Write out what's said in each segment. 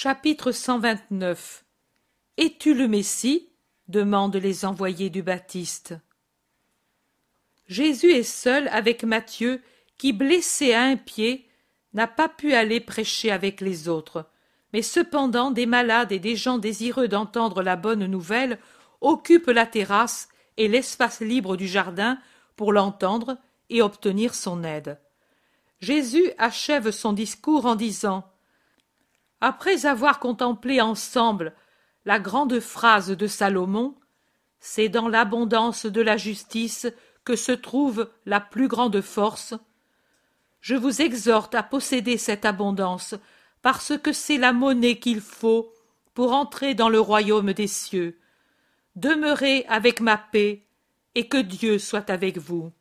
Chapitre 129 Es-tu le Messie? demandent les envoyés du Baptiste. Jésus est seul avec Matthieu, qui, blessé à un pied, n'a pas pu aller prêcher avec les autres. Mais cependant des malades et des gens désireux d'entendre la bonne nouvelle occupent la terrasse et l'espace libre du jardin pour l'entendre et obtenir son aide. Jésus achève son discours en disant Après avoir contemplé ensemble la grande phrase de Salomon, c'est dans l'abondance de la justice que se trouve la plus grande force. Je vous exhorte à posséder cette abondance, parce que c'est la monnaie qu'il faut pour entrer dans le royaume des cieux. Demeurez avec ma paix, et que Dieu soit avec vous.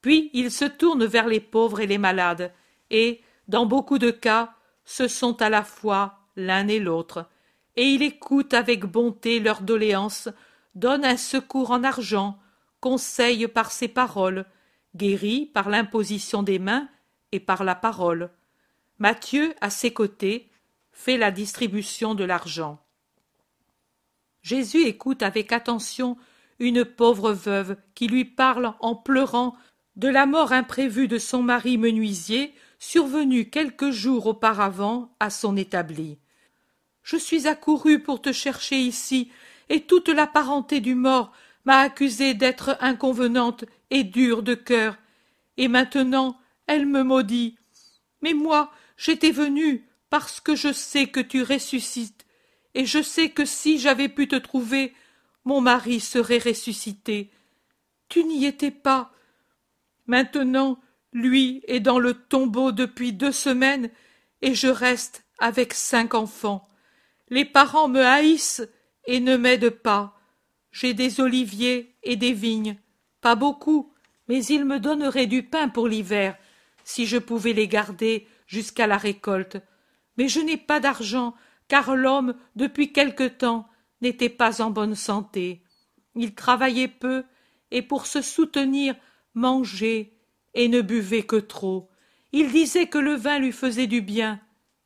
Puis il se tourne vers les pauvres et les malades, et, dans beaucoup de cas, ce sont à la fois l'un et l'autre, et il écoute avec bonté leurs doléances, donne un secours en argent, conseille par ses paroles, guérit par l'imposition des mains et par la parole. Matthieu, à ses côtés, fait la distribution de l'argent. Jésus écoute avec attention une pauvre veuve qui lui parle en pleurant de la mort imprévue de son mari menuisier survenu quelques jours auparavant à son établi. Je suis accourue pour te chercher ici, et toute la parenté du mort m'a accusée d'être inconvenante et dure de cœur. Et maintenant elle me maudit. Mais moi, j'étais venue parce que je sais que tu ressuscites, et je sais que si j'avais pu te trouver, mon mari serait ressuscité. Tu n'y étais pas. Maintenant, lui est dans le tombeau depuis deux semaines, et je reste avec cinq enfants. Les parents me haïssent et ne m'aident pas. J'ai des oliviers et des vignes, pas beaucoup, mais ils me donneraient du pain pour l'hiver, si je pouvais les garder jusqu'à la récolte. Mais je n'ai pas d'argent, car l'homme, depuis quelque temps, n'était pas en bonne santé. Il travaillait peu, et pour se soutenir, mangeait, et ne buvait que trop. Il disait que le vin lui faisait du bien.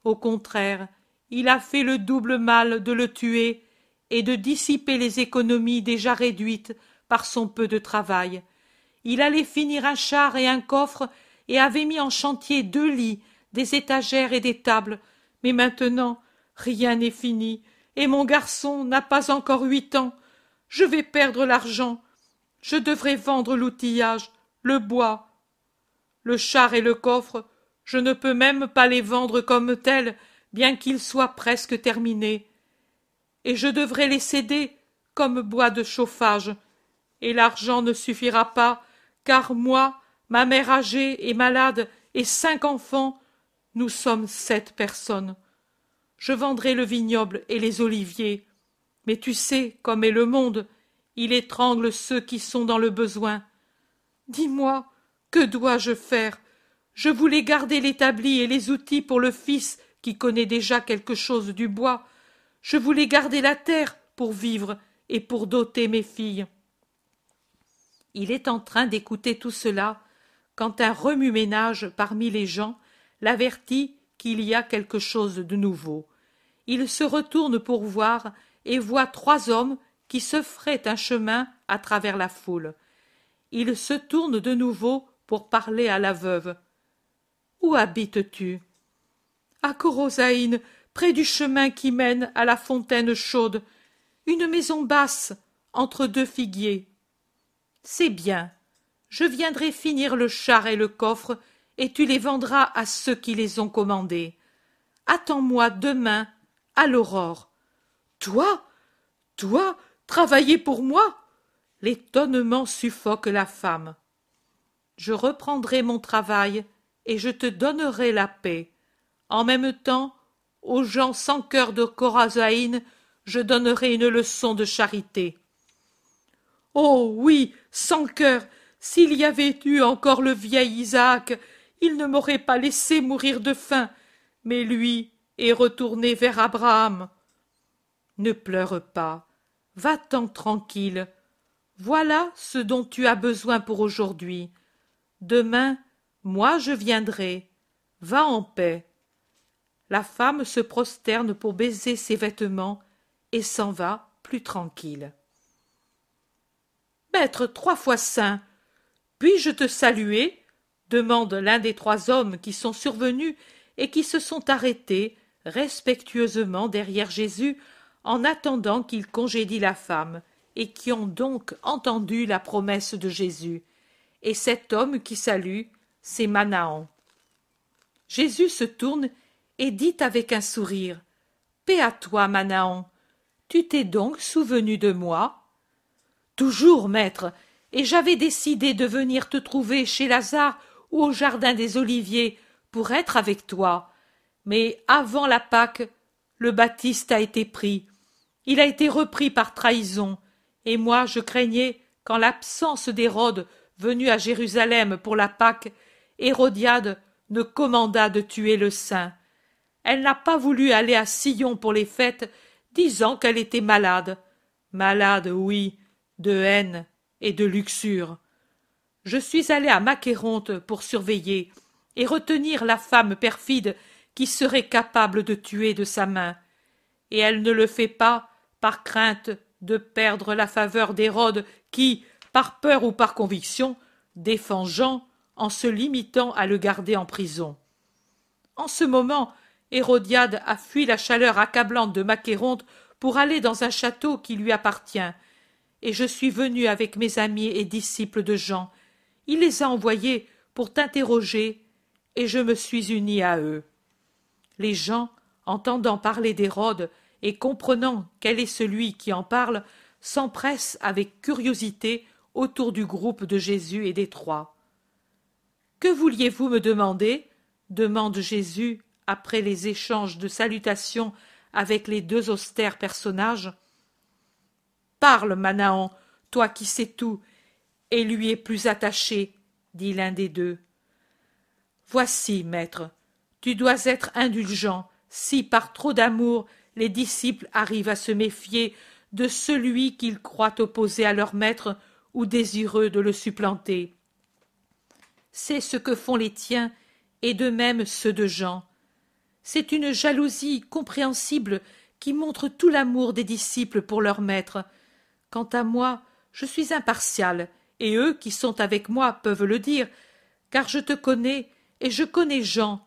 Au contraire, il a fait le double mal de le tuer et de dissiper les économies déjà réduites par son peu de travail. Il allait finir un char et un coffre et avait mis en chantier deux lits, des étagères et des tables. Mais maintenant, rien n'est fini, et mon garçon n'a pas encore huit ans. Je vais perdre l'argent. Je devrais vendre l'outillage, le bois. Le char et le coffre, je ne peux même pas les vendre comme tels, bien qu'il soit presque terminé, et je devrais les céder comme bois de chauffage, et l'argent ne suffira pas, car moi, ma mère âgée et malade, et cinq enfants, nous sommes sept personnes. Je vendrai le vignoble et les oliviers. Mais tu sais comme est le monde, il étrangle ceux qui sont dans le besoin. Dis-moi, que dois-je faire? Je voulais garder l'établi et les outils pour le fils qui connaît déjà quelque chose du bois. Je voulais garder la terre pour vivre et pour doter mes filles. Il est en train d'écouter tout cela quand un remue-ménage parmi les gens l'avertit qu'il y a quelque chose de nouveau. Il se retourne pour voir et voit trois hommes qui se feraient un chemin à travers la foule. Il se tourne de nouveau pour parler à la veuve. Où habites-tu? À Corosaïne, près du chemin qui mène à la fontaine chaude, une maison basse, entre deux figuiers. C'est bien. Je viendrai finir le char et le coffre, et tu les vendras à ceux qui les ont commandés. Attends-moi demain, à l'aurore. Toi? Toi? Travailler pour moi? L'étonnement suffoque la femme. Je reprendrai mon travail, et je te donnerai la paix. En même temps, aux gens sans cœur de Corazaïne, je donnerai une leçon de charité. Oh oui, sans cœur, s'il y avait eu encore le vieil Isaac, il ne m'aurait pas laissé mourir de faim, mais lui est retourné vers Abraham. Ne pleure pas, va-t'en tranquille. Voilà ce dont tu as besoin pour aujourd'hui. Demain, moi je viendrai. Va en paix. la femme se prosterne pour baiser ses vêtements et s'en va plus tranquille. Maître trois fois saint, puis-je te saluer? demande l'un des trois hommes qui sont survenus et qui se sont arrêtés respectueusement derrière Jésus en attendant qu'il congédie la femme, et qui ont donc entendu la promesse de Jésus. Et cet homme qui salue, c'est Manahan. Jésus se tourne et dit avec un sourire Paix à toi, Manahan. Tu t'es donc souvenu de moi? Toujours, maître, et j'avais décidé de venir te trouver chez Lazare ou au jardin des Oliviers pour être avec toi. Mais avant la Pâque, le Baptiste a été pris. Il a été repris par trahison, et moi je craignais qu'en l'absence d'Hérode venu à Jérusalem pour la Pâque, Hérodiade ne commandât de tuer le saint. Elle n'a pas voulu aller à Sillon pour les fêtes, disant qu'elle était malade. Malade, oui, de haine et de luxure. Je suis allé à Macéronte pour surveiller et retenir la femme perfide qui serait capable de tuer de sa main. Et elle ne le fait pas par crainte de perdre la faveur d'Hérode qui, par peur ou par conviction, défend Jean en se limitant à le garder en prison. En ce moment, Hérodiade a fui la chaleur accablante de Macéronte pour aller dans un château qui lui appartient, et je suis venu avec mes amis et disciples de Jean. Il les a envoyés pour t'interroger, et je me suis uni à eux. Les gens, entendant parler d'Hérode et comprenant quel est celui qui en parle, s'empressent avec curiosité autour du groupe de Jésus et des trois. Que vouliez-vous me demander? demande Jésus après les échanges de salutations avec les deux austères personnages. Parle, Manahan, toi qui sais tout, et lui es plus attaché, dit l'un des deux. Voici, maître, tu dois être indulgent si par trop d'amour les disciples arrivent à se méfier de celui qu'ils croient opposé à leur maître ou désireux de le supplanter. C'est ce que font les tiens et de même ceux de Jean. C'est une jalousie compréhensible qui montre tout l'amour des disciples pour leur maître. Quant à moi, je suis impartial, et eux qui sont avec moi peuvent le dire, car je te connais et je connais Jean,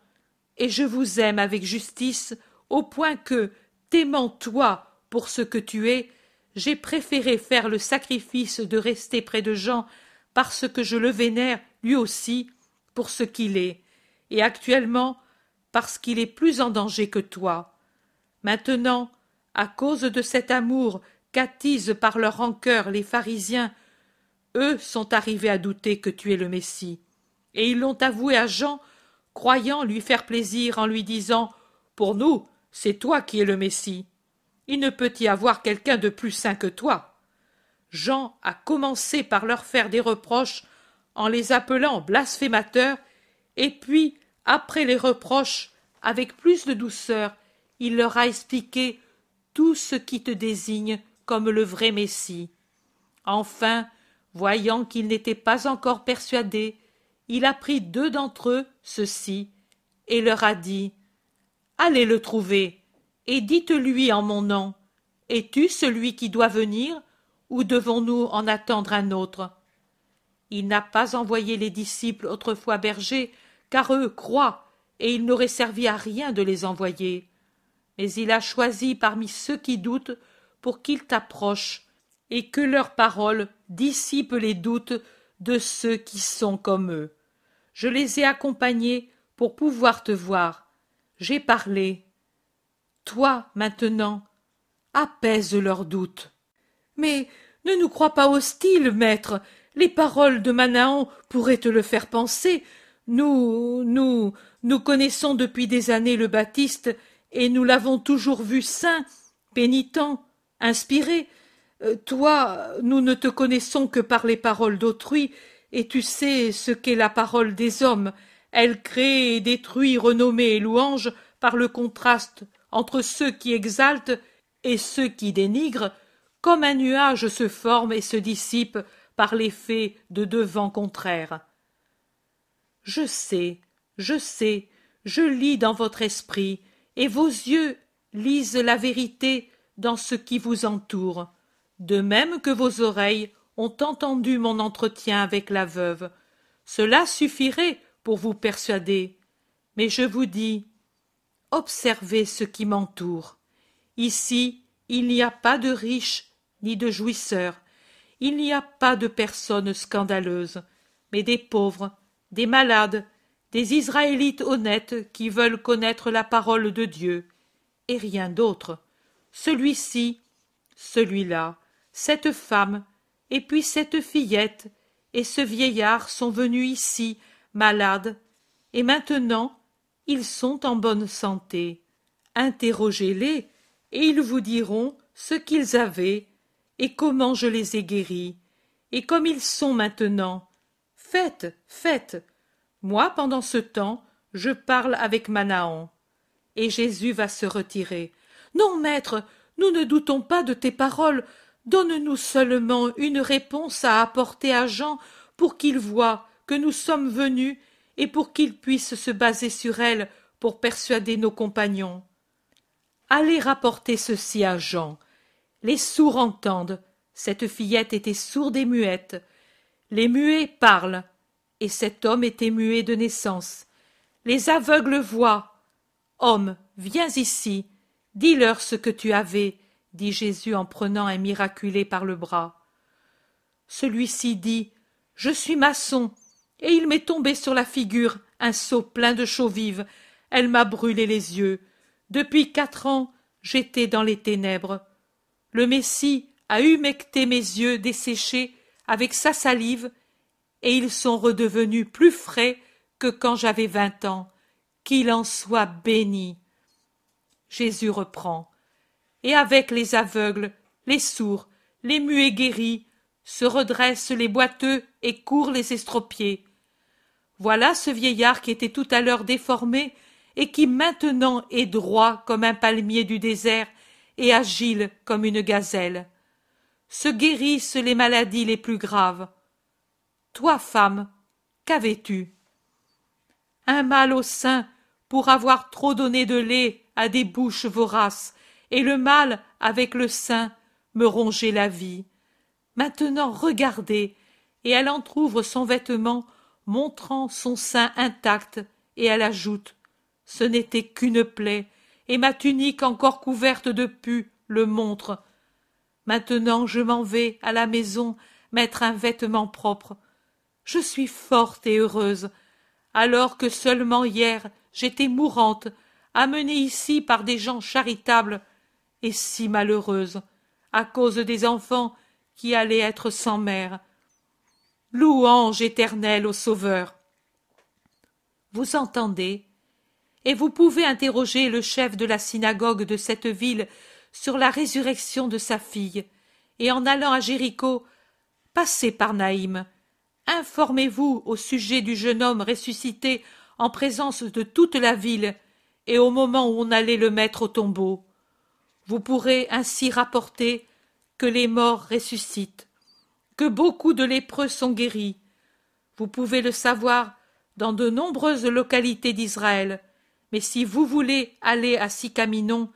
et je vous aime avec justice, au point que, t'aimant toi pour ce que tu es, j'ai préféré faire le sacrifice de rester près de Jean parce que je le vénère lui aussi pour ce qu'il est, et actuellement parce qu'il est plus en danger que toi. Maintenant, à cause de cet amour qu'attisent par leur rancœur les pharisiens, eux sont arrivés à douter que tu es le Messie, et ils l'ont avoué à Jean, croyant lui faire plaisir en lui disant Pour nous, c'est toi qui es le Messie. Il ne peut y avoir quelqu'un de plus saint que toi. Jean a commencé par leur faire des reproches en les appelant blasphémateurs, et puis après les reproches, avec plus de douceur, il leur a expliqué tout ce qui te désigne comme le vrai Messie. Enfin, voyant qu'ils n'étaient pas encore persuadés, il a pris deux d'entre eux, ceux-ci, et leur a dit Allez le trouver, et dites-lui en mon nom Es-tu celui qui doit venir, ou devons-nous en attendre un autre? Il n'a pas envoyé les disciples autrefois bergers car eux croient, et il n'aurait servi à rien de les envoyer. Mais il a choisi parmi ceux qui doutent pour qu'ils t'approchent, et que leurs paroles dissipent les doutes de ceux qui sont comme eux. Je les ai accompagnés pour pouvoir te voir. J'ai parlé. Toi, maintenant, apaise leurs doutes. Mais ne nous crois pas hostile, maître. Les paroles de Manahan pourraient te le faire penser. Nous, nous, nous connaissons depuis des années le Baptiste, et nous l'avons toujours vu saint, pénitent, inspiré. Euh, toi, nous ne te connaissons que par les paroles d'autrui, et tu sais ce qu'est la parole des hommes. Elle crée et détruit renommée et louange par le contraste entre ceux qui exaltent et ceux qui dénigrent, comme un nuage se forme et se dissipe par l'effet de deux vents contraires. Je sais, je sais, je lis dans votre esprit, et vos yeux lisent la vérité dans ce qui vous entoure, de même que vos oreilles ont entendu mon entretien avec la veuve. Cela suffirait pour vous persuader. Mais je vous dis, observez ce qui m'entoure. Ici, il n'y a pas de riches ni de jouisseurs, il n'y a pas de personnes scandaleuses, mais des pauvres, des malades, des Israélites honnêtes qui veulent connaître la parole de Dieu, et rien d'autre. Celui-ci, celui-là, cette femme, et puis cette fillette, et ce vieillard sont venus ici, malades, et maintenant ils sont en bonne santé. Interrogez-les, et ils vous diront ce qu'ils avaient, et comment je les ai guéris, et comme ils sont maintenant. Faites, faites. Moi, pendant ce temps, je parle avec Manahan. Et Jésus va se retirer. Non, maître, nous ne doutons pas de tes paroles. Donne-nous seulement une réponse à apporter à Jean pour qu'il voie que nous sommes venus et pour qu'il puisse se baser sur elle pour persuader nos compagnons. Allez rapporter ceci à Jean. Les sourds entendent. Cette fillette était sourde et muette. Les muets parlent. Et cet homme était muet de naissance. Les aveugles voient. Homme, viens ici. Dis-leur ce que tu avais, dit Jésus en prenant un miraculé par le bras. Celui-ci dit Je suis maçon, et il m'est tombé sur la figure un seau plein de chaux vives. Elle m'a brûlé les yeux. Depuis quatre ans, j'étais dans les ténèbres. Le Messie a humecté mes yeux desséchés avec sa salive, et ils sont redevenus plus frais que quand j'avais vingt ans. Qu'il en soit béni. Jésus reprend. Et avec les aveugles, les sourds, les muets guéris, se redressent les boiteux et courent les estropiés. Voilà ce vieillard qui était tout à l'heure déformé et qui maintenant est droit comme un palmier du désert et agile comme une gazelle. Se guérissent les maladies les plus graves. Toi, femme, qu'avais-tu? Un mal au sein pour avoir trop donné de lait à des bouches voraces, et le mal, avec le sein, me rongeait la vie. Maintenant regardez, et elle entr'ouvre son vêtement, montrant son sein intact, et elle ajoute Ce n'était qu'une plaie, et ma tunique encore couverte de pus le montre. Maintenant je m'en vais à la maison mettre un vêtement propre. Je suis forte et heureuse, alors que seulement hier j'étais mourante, amenée ici par des gens charitables, et si malheureuse, à cause des enfants qui allaient être sans mère. Louange éternelle au Sauveur. Vous entendez? Et vous pouvez interroger le chef de la synagogue de cette ville sur la résurrection de sa fille, et en allant à Jéricho, passez par Naïm. Informez-vous au sujet du jeune homme ressuscité en présence de toute la ville, et au moment où on allait le mettre au tombeau. Vous pourrez ainsi rapporter que les morts ressuscitent, que beaucoup de lépreux sont guéris. Vous pouvez le savoir dans de nombreuses localités d'Israël, mais si vous voulez aller à Sicaminon,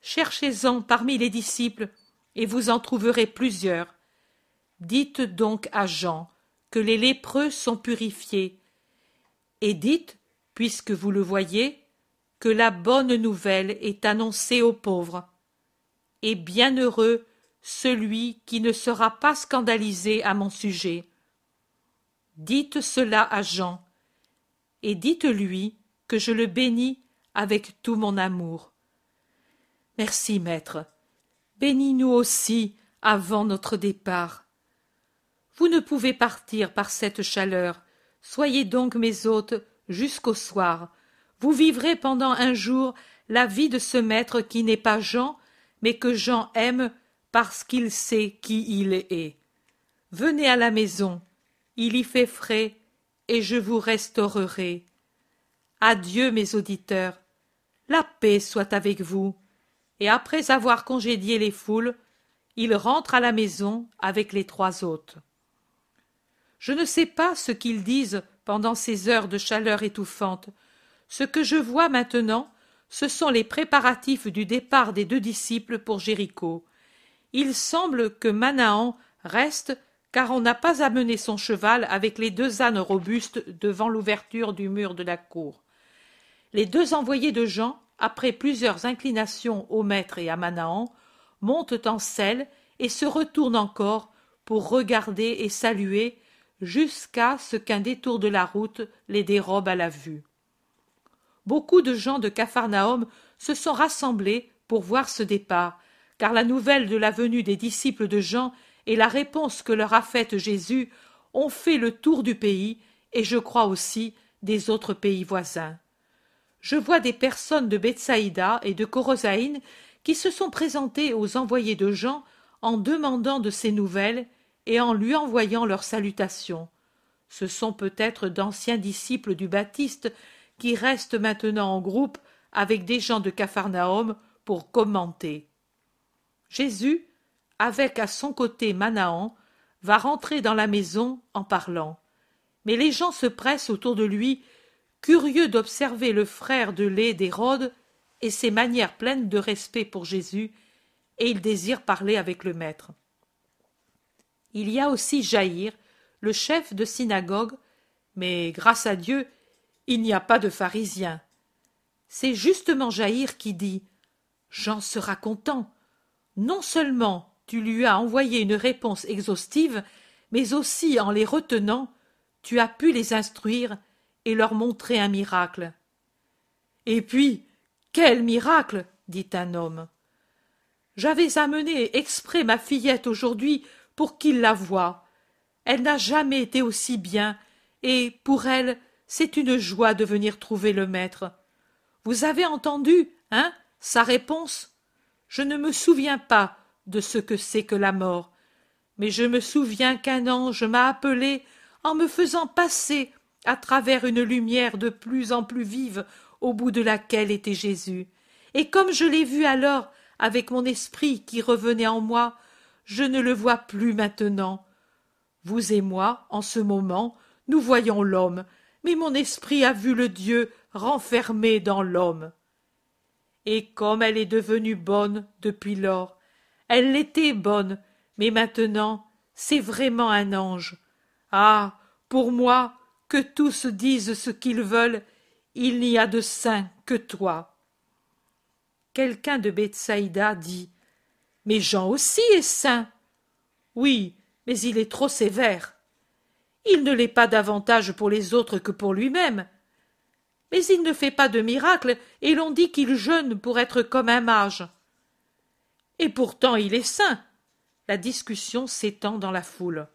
cherchez-en parmi les disciples, et vous en trouverez plusieurs. Dites donc à Jean que les lépreux sont purifiés, et dites, puisque vous le voyez, que la bonne nouvelle est annoncée aux pauvres. Et bienheureux celui qui ne sera pas scandalisé à mon sujet. Dites cela à Jean, et dites-lui que je le bénis avec tout mon amour. Merci, maître. Bénis-nous aussi avant notre départ. Vous ne pouvez partir par cette chaleur. Soyez donc mes hôtes jusqu'au soir. Vous vivrez pendant un jour la vie de ce maître qui n'est pas Jean, mais que Jean aime parce qu'il sait qui il est. Venez à la maison, il y fait frais, et je vous restaurerai. Adieu, mes auditeurs. La paix soit avec vous. Et après avoir congédié les foules, il rentre à la maison avec les trois hôtes. Je ne sais pas ce qu'ils disent pendant ces heures de chaleur étouffante. Ce que je vois maintenant, ce sont les préparatifs du départ des deux disciples pour Jéricho. Il semble que Manahan reste car on n'a pas amené son cheval avec les deux ânes robustes devant l'ouverture du mur de la cour. Les deux envoyés de Jean, après plusieurs inclinations au maître et à Manahan, montent en selle et se retournent encore pour regarder et saluer jusqu'à ce qu'un détour de la route les dérobe à la vue. Beaucoup de gens de Capharnaüm se sont rassemblés pour voir ce départ, car la nouvelle de la venue des disciples de Jean et la réponse que leur a faite Jésus ont fait le tour du pays et je crois aussi des autres pays voisins. Je vois des personnes de Bethsaïda et de Corosaïne qui se sont présentées aux envoyés de Jean en demandant de ces nouvelles et en lui envoyant leurs salutations. Ce sont peut-être d'anciens disciples du Baptiste qui restent maintenant en groupe avec des gens de Capharnaüm pour commenter. Jésus avec à son côté Manahan, va rentrer dans la maison en parlant. Mais les gens se pressent autour de lui, curieux d'observer le frère de lait d'Hérode et ses manières pleines de respect pour Jésus, et ils désirent parler avec le maître. Il y a aussi Jaïr, le chef de synagogue, mais grâce à Dieu, il n'y a pas de pharisien. C'est justement Jaïr qui dit Jean sera content. Non seulement tu lui as envoyé une réponse exhaustive, mais aussi en les retenant, tu as pu les instruire et leur montrer un miracle. Et puis, quel miracle dit un homme. J'avais amené exprès ma fillette aujourd'hui pour qu'il la voie. Elle n'a jamais été aussi bien, et pour elle, c'est une joie de venir trouver le maître. Vous avez entendu, hein, sa réponse? Je ne me souviens pas de ce que c'est que la mort. Mais je me souviens qu'un ange m'a appelé en me faisant passer à travers une lumière de plus en plus vive au bout de laquelle était Jésus. Et comme je l'ai vu alors avec mon esprit qui revenait en moi, je ne le vois plus maintenant. Vous et moi, en ce moment, nous voyons l'homme, mais mon esprit a vu le Dieu renfermé dans l'homme. Et comme elle est devenue bonne depuis lors, elle l'était bonne, mais maintenant c'est vraiment un ange. Ah. Pour moi, que tous disent ce qu'ils veulent, il n'y a de saint que toi. Quelqu'un de Bethsaïda dit. Mais Jean aussi est saint. Oui, mais il est trop sévère. Il ne l'est pas davantage pour les autres que pour lui-même. Mais il ne fait pas de miracle, et l'on dit qu'il jeûne pour être comme un mage. Et pourtant il est saint. La discussion s'étend dans la foule.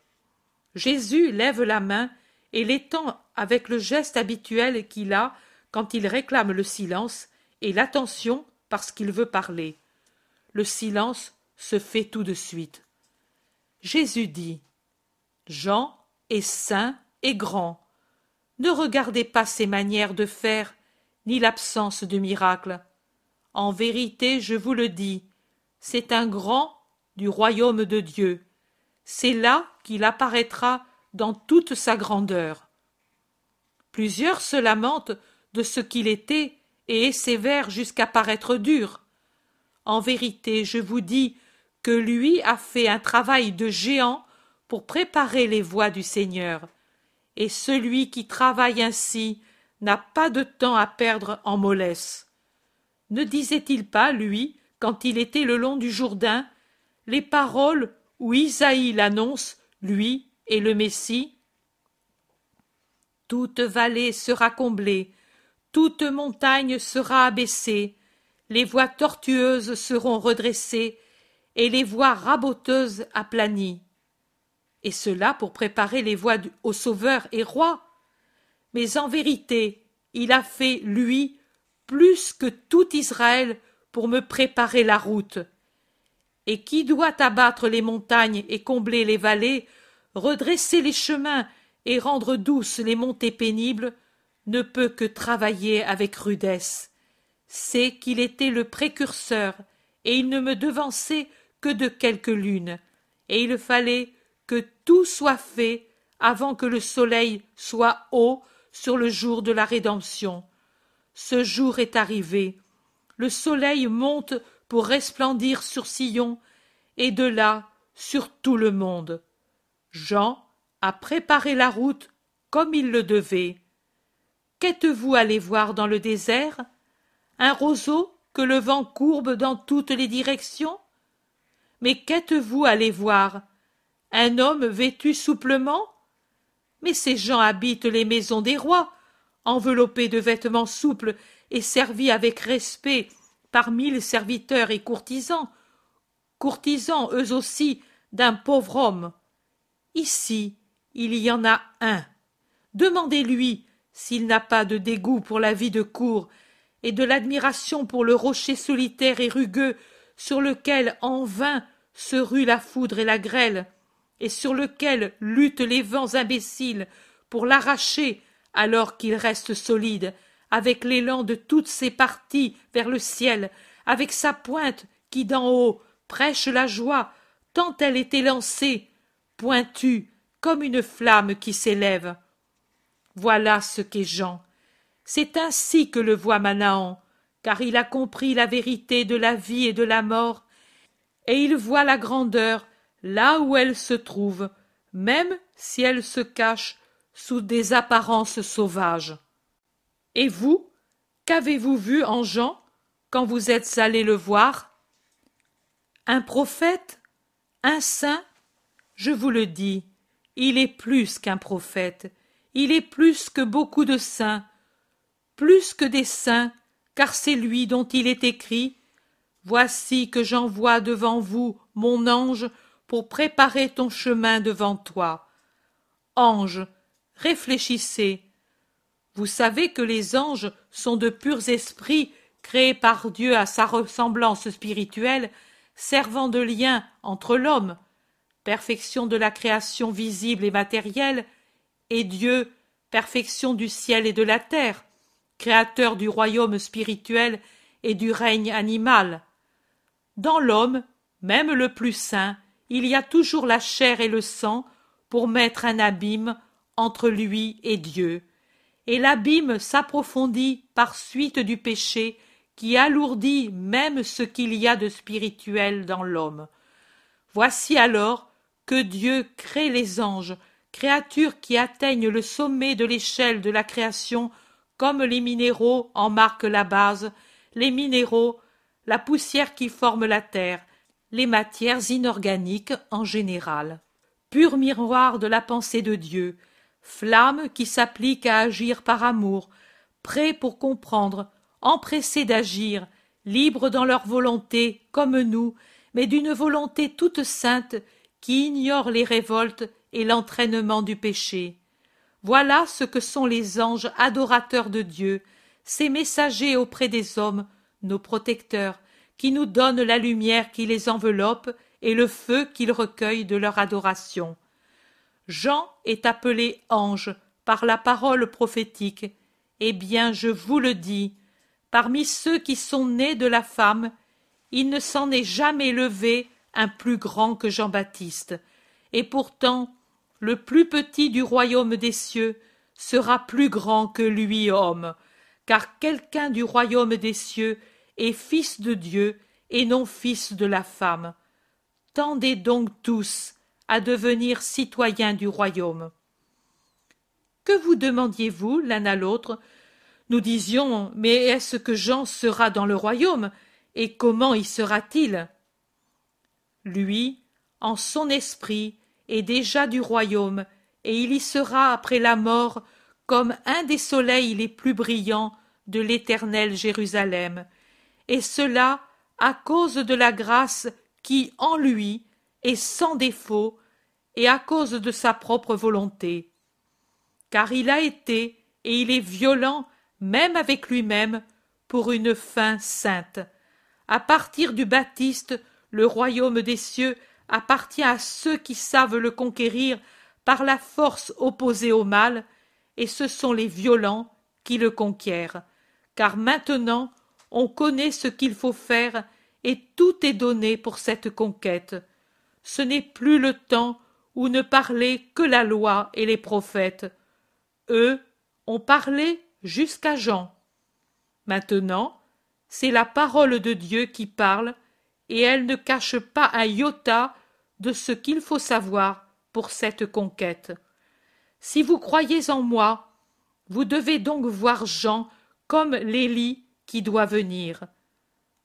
Jésus lève la main et l'étend avec le geste habituel qu'il a quand il réclame le silence et l'attention parce qu'il veut parler. Le silence se fait tout de suite. Jésus dit Jean est saint et grand. Ne regardez pas ses manières de faire, ni l'absence de miracle. En vérité, je vous le dis, c'est un grand du royaume de Dieu. C'est là qu'il apparaîtra dans toute sa grandeur. Plusieurs se lamentent de ce qu'il était et est sévère jusqu'à paraître dur. En vérité, je vous dis que lui a fait un travail de géant pour préparer les voies du Seigneur, et celui qui travaille ainsi n'a pas de temps à perdre en mollesse. Ne disait-il pas, lui, quand il était le long du Jourdain, les paroles où Isaïe l'annonce, lui et le Messie. Toute vallée sera comblée, toute montagne sera abaissée, les voies tortueuses seront redressées, et les voies raboteuses aplanies. Et cela pour préparer les voies au Sauveur et Roi. Mais en vérité, il a fait, lui, plus que tout Israël pour me préparer la route. Et qui doit abattre les montagnes et combler les vallées, redresser les chemins et rendre douces les montées pénibles, ne peut que travailler avec rudesse. C'est qu'il était le précurseur, et il ne me devançait que de quelques lunes, et il fallait que tout soit fait avant que le soleil soit haut sur le jour de la rédemption. Ce jour est arrivé, le soleil monte pour resplendir sur Sion, et de là sur tout le monde. Jean a préparé la route comme il le devait. Qu'êtes-vous allé voir dans le désert? Un roseau que le vent courbe dans toutes les directions? Mais qu'êtes-vous allé voir Un homme vêtu souplement? Mais ces gens habitent les maisons des rois, enveloppés de vêtements souples et servis avec respect par mille serviteurs et courtisans, courtisans eux aussi d'un pauvre homme. Ici, il y en a un. Demandez-lui s'il n'a pas de dégoût pour la vie de cour et de l'admiration pour le rocher solitaire et rugueux sur lequel en vain se rue la foudre et la grêle, et sur lequel luttent les vents imbéciles pour l'arracher alors qu'il reste solide, avec l'élan de toutes ses parties vers le ciel, avec sa pointe qui d'en haut prêche la joie, tant elle est élancée, pointue comme une flamme qui s'élève. Voilà ce qu'est Jean. C'est ainsi que le voit Manahan, car il a compris la vérité de la vie et de la mort, et il voit la grandeur là où elle se trouve, même si elle se cache sous des apparences sauvages. Et vous, qu'avez-vous vu en Jean quand vous êtes allé le voir? Un prophète? Un saint? Je vous le dis, il est plus qu'un prophète, il est plus que beaucoup de saints, plus que des saints, car c'est lui dont il est écrit. Voici que j'envoie devant vous mon ange pour préparer ton chemin devant toi. Ange, réfléchissez, vous savez que les anges sont de purs esprits créés par Dieu à sa ressemblance spirituelle, servant de lien entre l'homme, perfection de la création visible et matérielle, et Dieu, perfection du ciel et de la terre, créateur du royaume spirituel et du règne animal. Dans l'homme, même le plus saint, il y a toujours la chair et le sang pour mettre un abîme entre lui et Dieu et l'abîme s'approfondit par suite du péché qui alourdit même ce qu'il y a de spirituel dans l'homme. Voici alors que Dieu crée les anges, créatures qui atteignent le sommet de l'échelle de la création, comme les minéraux en marquent la base, les minéraux, la poussière qui forme la terre, les matières inorganiques en général. Pur miroir de la pensée de Dieu, flamme qui s'applique à agir par amour, prêts pour comprendre, empressés d'agir, libres dans leur volonté, comme nous, mais d'une volonté toute sainte qui ignore les révoltes et l'entraînement du péché. Voilà ce que sont les anges adorateurs de Dieu, ces messagers auprès des hommes, nos protecteurs, qui nous donnent la lumière qui les enveloppe et le feu qu'ils recueillent de leur adoration. Jean est appelé ange par la parole prophétique. Eh bien, je vous le dis, parmi ceux qui sont nés de la femme, il ne s'en est jamais levé un plus grand que Jean-Baptiste, et pourtant le plus petit du royaume des cieux sera plus grand que lui homme, car quelqu'un du royaume des cieux est fils de Dieu et non fils de la femme. Tendez donc tous à devenir citoyens du royaume. Que vous demandiez-vous l'un à l'autre? Nous disions Mais est-ce que Jean sera dans le royaume Et comment y sera-t-il? Lui, en son esprit, est déjà du royaume, et il y sera après la mort comme un des soleils les plus brillants de l'éternel Jérusalem, et cela à cause de la grâce qui, en lui, et sans défaut, et à cause de sa propre volonté. Car il a été, et il est violent, même avec lui-même, pour une fin sainte. À partir du Baptiste, le royaume des cieux appartient à ceux qui savent le conquérir par la force opposée au mal, et ce sont les violents qui le conquièrent. Car maintenant on connaît ce qu'il faut faire, et tout est donné pour cette conquête ce n'est plus le temps où ne parlaient que la loi et les prophètes. Eux ont parlé jusqu'à Jean. Maintenant, c'est la parole de Dieu qui parle, et elle ne cache pas un iota de ce qu'il faut savoir pour cette conquête. Si vous croyez en moi, vous devez donc voir Jean comme l'Élie qui doit venir.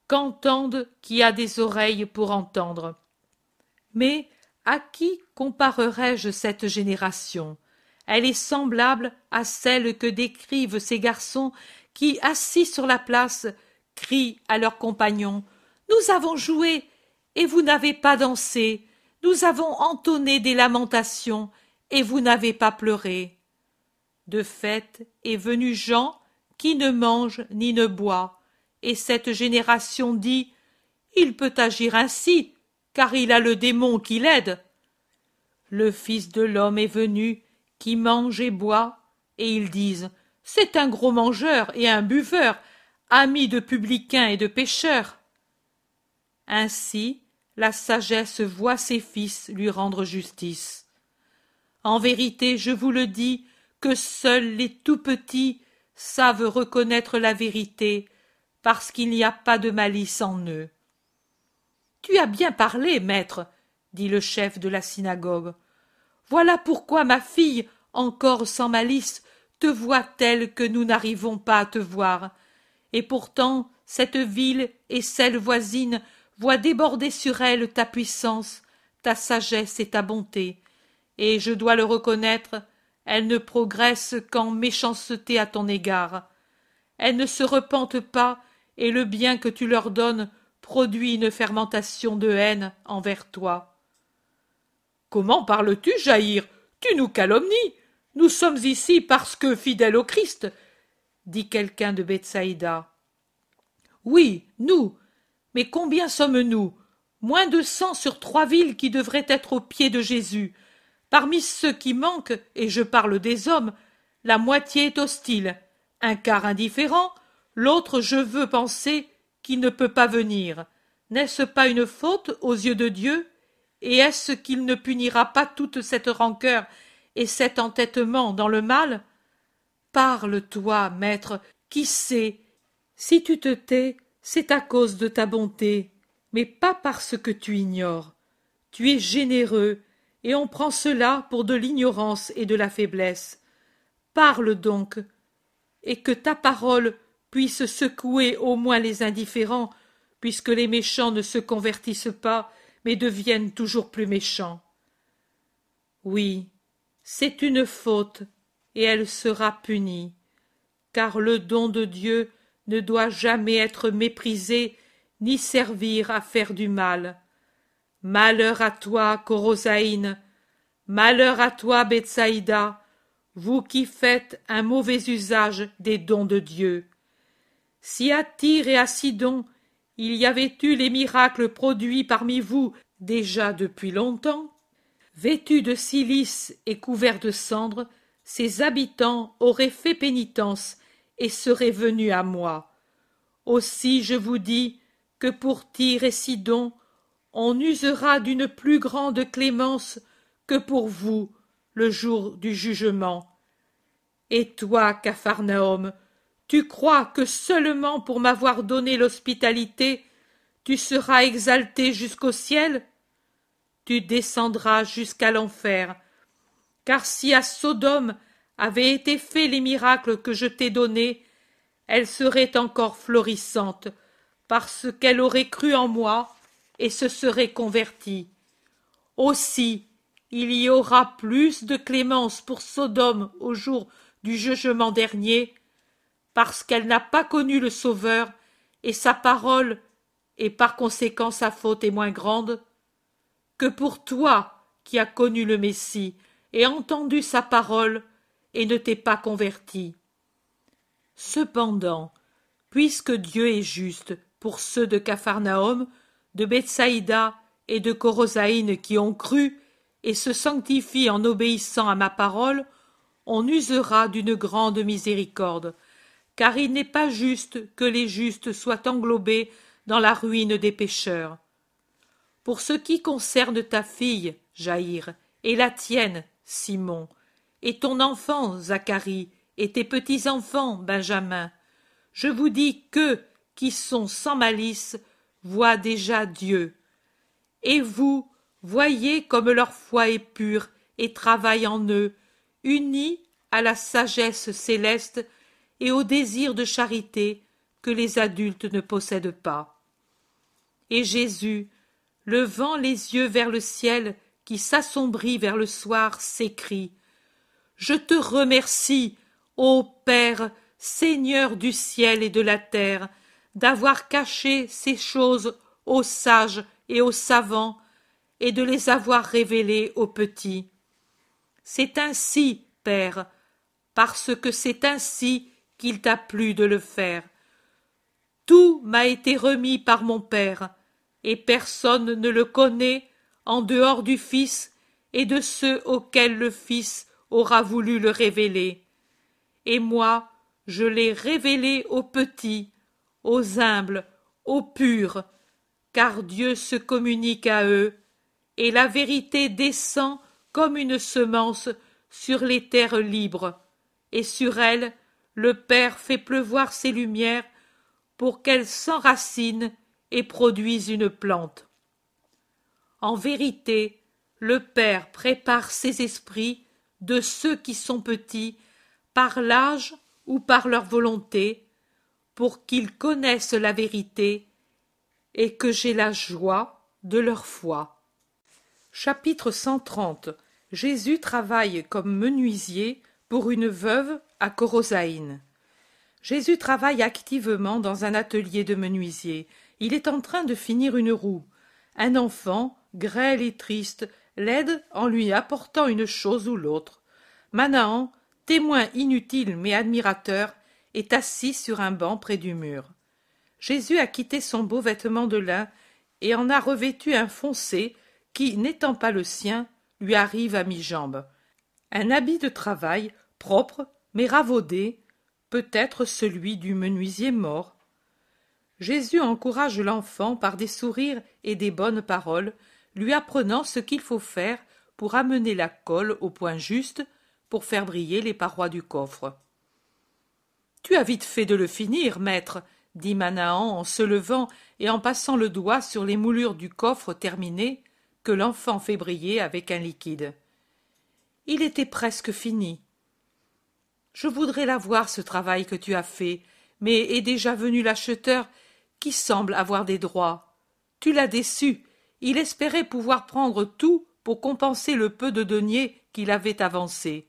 Qu'entende qui a des oreilles pour entendre. Mais à qui comparerai-je cette génération? Elle est semblable à celle que décrivent ces garçons qui, assis sur la place, crient à leurs compagnons Nous avons joué, et vous n'avez pas dansé. Nous avons entonné des lamentations, et vous n'avez pas pleuré. De fait est venu Jean, qui ne mange ni ne boit, et cette génération dit Il peut agir ainsi, car il a le démon qui l'aide. Le Fils de l'homme est venu, qui mange et boit, et ils disent C'est un gros mangeur et un buveur, ami de publicains et de pécheurs. Ainsi, la sagesse voit ses fils lui rendre justice. En vérité, je vous le dis, que seuls les tout petits savent reconnaître la vérité, parce qu'il n'y a pas de malice en eux. Tu as bien parlé, maître, dit le chef de la synagogue. Voilà pourquoi ma fille, encore sans malice, te voit telle que nous n'arrivons pas à te voir. Et pourtant, cette ville et celle voisine voient déborder sur elle ta puissance, ta sagesse et ta bonté. Et je dois le reconnaître, elles ne progressent qu'en méchanceté à ton égard. Elles ne se repentent pas, et le bien que tu leur donnes produit une fermentation de haine envers toi. Comment parles-tu, Jaïr? Tu nous calomnies. Nous sommes ici parce que fidèles au Christ, dit quelqu'un de Bethsaïda. Oui, nous. Mais combien sommes-nous? Moins de cent sur trois villes qui devraient être aux pieds de Jésus. Parmi ceux qui manquent, et je parle des hommes, la moitié est hostile, un quart indifférent, l'autre je veux penser qui ne peut pas venir. N'est-ce pas une faute aux yeux de Dieu? Et est-ce qu'il ne punira pas toute cette rancœur et cet entêtement dans le mal? Parle, toi, maître, qui sait? Si tu te tais, c'est à cause de ta bonté, mais pas parce que tu ignores. Tu es généreux, et on prend cela pour de l'ignorance et de la faiblesse. Parle donc, et que ta parole puisse secouer au moins les indifférents, puisque les méchants ne se convertissent pas, mais deviennent toujours plus méchants. Oui, c'est une faute, et elle sera punie, car le don de Dieu ne doit jamais être méprisé, ni servir à faire du mal. Malheur à toi, Corosaïne, malheur à toi, Bethsaïda, vous qui faites un mauvais usage des dons de Dieu. Si à Tyr et à Sidon il y avait eu les miracles produits parmi vous déjà depuis longtemps, vêtus de cilice et couverts de cendres, ses habitants auraient fait pénitence et seraient venus à moi. Aussi je vous dis que pour Tyr et Sidon, on usera d'une plus grande clémence que pour vous le jour du jugement. Et toi, Capharnaüm, tu crois que seulement pour m'avoir donné l'hospitalité, tu seras exalté jusqu'au ciel? Tu descendras jusqu'à l'enfer. Car si à Sodome avaient été faits les miracles que je t'ai donnés, elle serait encore florissante, parce qu'elle aurait cru en moi et se serait convertie. Aussi, il y aura plus de clémence pour Sodome au jour du jugement dernier parce qu'elle n'a pas connu le Sauveur, et sa parole, et par conséquent sa faute est moins grande, que pour toi qui as connu le Messie, et entendu sa parole, et ne t'es pas converti. Cependant, puisque Dieu est juste pour ceux de Capharnaüm, de Bethsaïda et de Corosaïne qui ont cru et se sanctifient en obéissant à ma parole, on usera d'une grande miséricorde, car il n'est pas juste que les justes soient englobés dans la ruine des pécheurs. Pour ce qui concerne ta fille, Jaïr, et la tienne, Simon, et ton enfant, Zacharie, et tes petits-enfants, Benjamin, je vous dis que, qui sont sans malice, voient déjà Dieu. Et vous, voyez comme leur foi est pure et travaille en eux, unis à la sagesse céleste et au désir de charité que les adultes ne possèdent pas. Et Jésus, levant les yeux vers le ciel qui s'assombrit vers le soir, s'écrie Je te remercie, ô Père, Seigneur du ciel et de la terre, d'avoir caché ces choses aux sages et aux savants, et de les avoir révélées aux petits. C'est ainsi, Père, parce que c'est ainsi qu'il t'a plu de le faire. Tout m'a été remis par mon Père, et personne ne le connaît en dehors du Fils et de ceux auxquels le Fils aura voulu le révéler. Et moi, je l'ai révélé aux petits, aux humbles, aux purs, car Dieu se communique à eux, et la vérité descend comme une semence sur les terres libres, et sur elles le Père fait pleuvoir ses lumières pour qu'elles s'enracinent et produisent une plante. En vérité, le Père prépare ses esprits de ceux qui sont petits par l'âge ou par leur volonté, pour qu'ils connaissent la vérité et que j'ai la joie de leur foi. Chapitre 130 Jésus travaille comme menuisier pour une veuve à Corosaïne. Jésus travaille activement dans un atelier de menuisier. Il est en train de finir une roue. Un enfant, grêle et triste, l'aide en lui apportant une chose ou l'autre. Manaan, témoin inutile mais admirateur, est assis sur un banc près du mur. Jésus a quitté son beau vêtement de lin et en a revêtu un foncé qui, n'étant pas le sien, lui arrive à mi-jambe. Un habit de travail, propre, mais ravaudé, peut-être celui du menuisier mort. Jésus encourage l'enfant par des sourires et des bonnes paroles, lui apprenant ce qu'il faut faire pour amener la colle au point juste pour faire briller les parois du coffre. Tu as vite fait de le finir, maître, dit Manahan en se levant et en passant le doigt sur les moulures du coffre terminé que l'enfant fait briller avec un liquide. Il était presque fini. Je voudrais la voir, ce travail que tu as fait, mais est déjà venu l'acheteur qui semble avoir des droits. Tu l'as déçu. Il espérait pouvoir prendre tout pour compenser le peu de deniers qu'il avait avancé.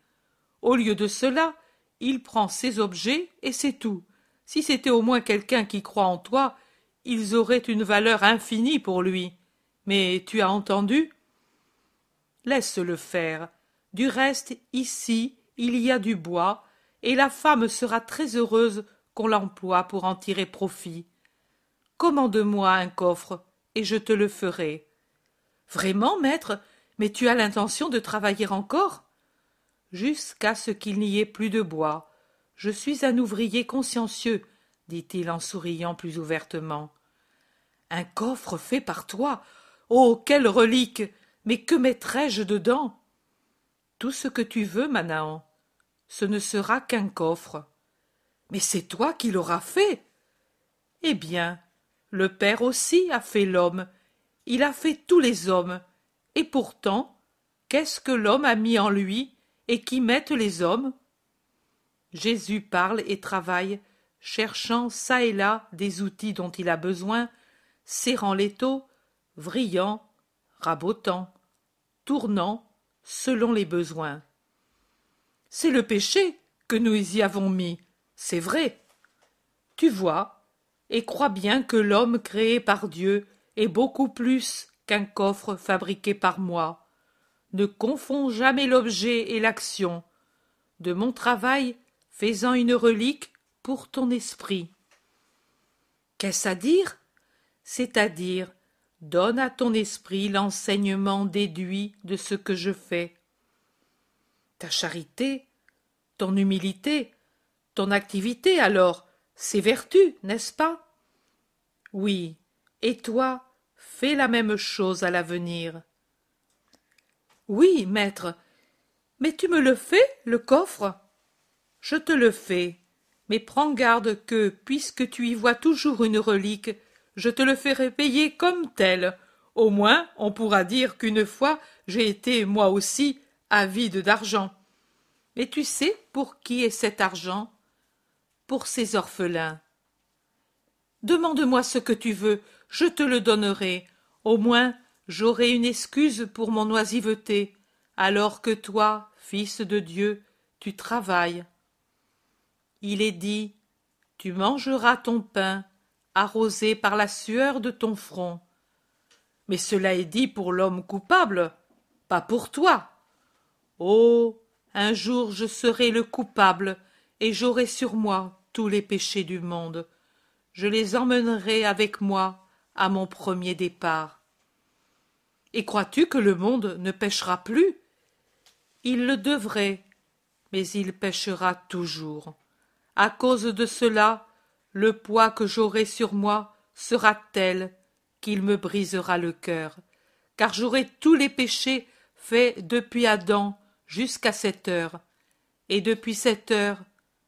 Au lieu de cela, il prend ses objets et c'est tout. Si c'était au moins quelqu'un qui croit en toi, ils auraient une valeur infinie pour lui. Mais tu as entendu? Laisse-le faire. Du reste, ici, il y a du bois, et la femme sera très heureuse qu'on l'emploie pour en tirer profit. Commande-moi un coffre, et je te le ferai. Vraiment, maître, mais tu as l'intention de travailler encore? Jusqu'à ce qu'il n'y ait plus de bois. Je suis un ouvrier consciencieux, dit-il en souriant plus ouvertement. Un coffre fait par toi Oh. Quelle relique. Mais que mettrai je dedans? Tout ce que tu veux, Manahan. Ce ne sera qu'un coffre. Mais c'est toi qui l'auras fait. Eh bien, le Père aussi a fait l'homme. Il a fait tous les hommes. Et pourtant, qu'est-ce que l'homme a mis en lui? Et qui mettent les hommes Jésus parle et travaille, cherchant çà et là des outils dont il a besoin, serrant l'étau, vrillant, rabotant, tournant, selon les besoins. C'est le péché que nous y avons mis, c'est vrai. Tu vois, et crois bien que l'homme créé par Dieu est beaucoup plus qu'un coffre fabriqué par moi. Ne confonds jamais l'objet et l'action. De mon travail, fais-en une relique pour ton esprit. Qu'est-ce à dire? C'est-à-dire Donne à ton esprit l'enseignement déduit de ce que je fais. Ta charité, ton humilité, ton activité alors, c'est vertu, n'est-ce pas? Oui, et toi, fais la même chose à l'avenir. Oui, maître, mais tu me le fais, le coffre? Je te le fais, Mais prends garde que, puisque tu y vois toujours une relique, je te le ferai payer comme tel. Au moins, on pourra dire qu'une fois j'ai été, moi aussi, avide d'argent. Mais tu sais pour qui est cet argent? Pour ces orphelins. Demande-moi ce que tu veux, je te le donnerai. Au moins, j'aurai une excuse pour mon oisiveté, alors que toi, fils de Dieu, tu travailles. Il est dit, tu mangeras ton pain, arrosé par la sueur de ton front. Mais cela est dit pour l'homme coupable, pas pour toi. Oh. Un jour je serai le coupable, et j'aurai sur moi tous les péchés du monde. Je les emmènerai avec moi à mon premier départ. Et crois-tu que le monde ne péchera plus? Il le devrait, mais il péchera toujours. À cause de cela, le poids que j'aurai sur moi sera tel qu'il me brisera le cœur, car j'aurai tous les péchés faits depuis Adam jusqu'à cette heure, et depuis cette heure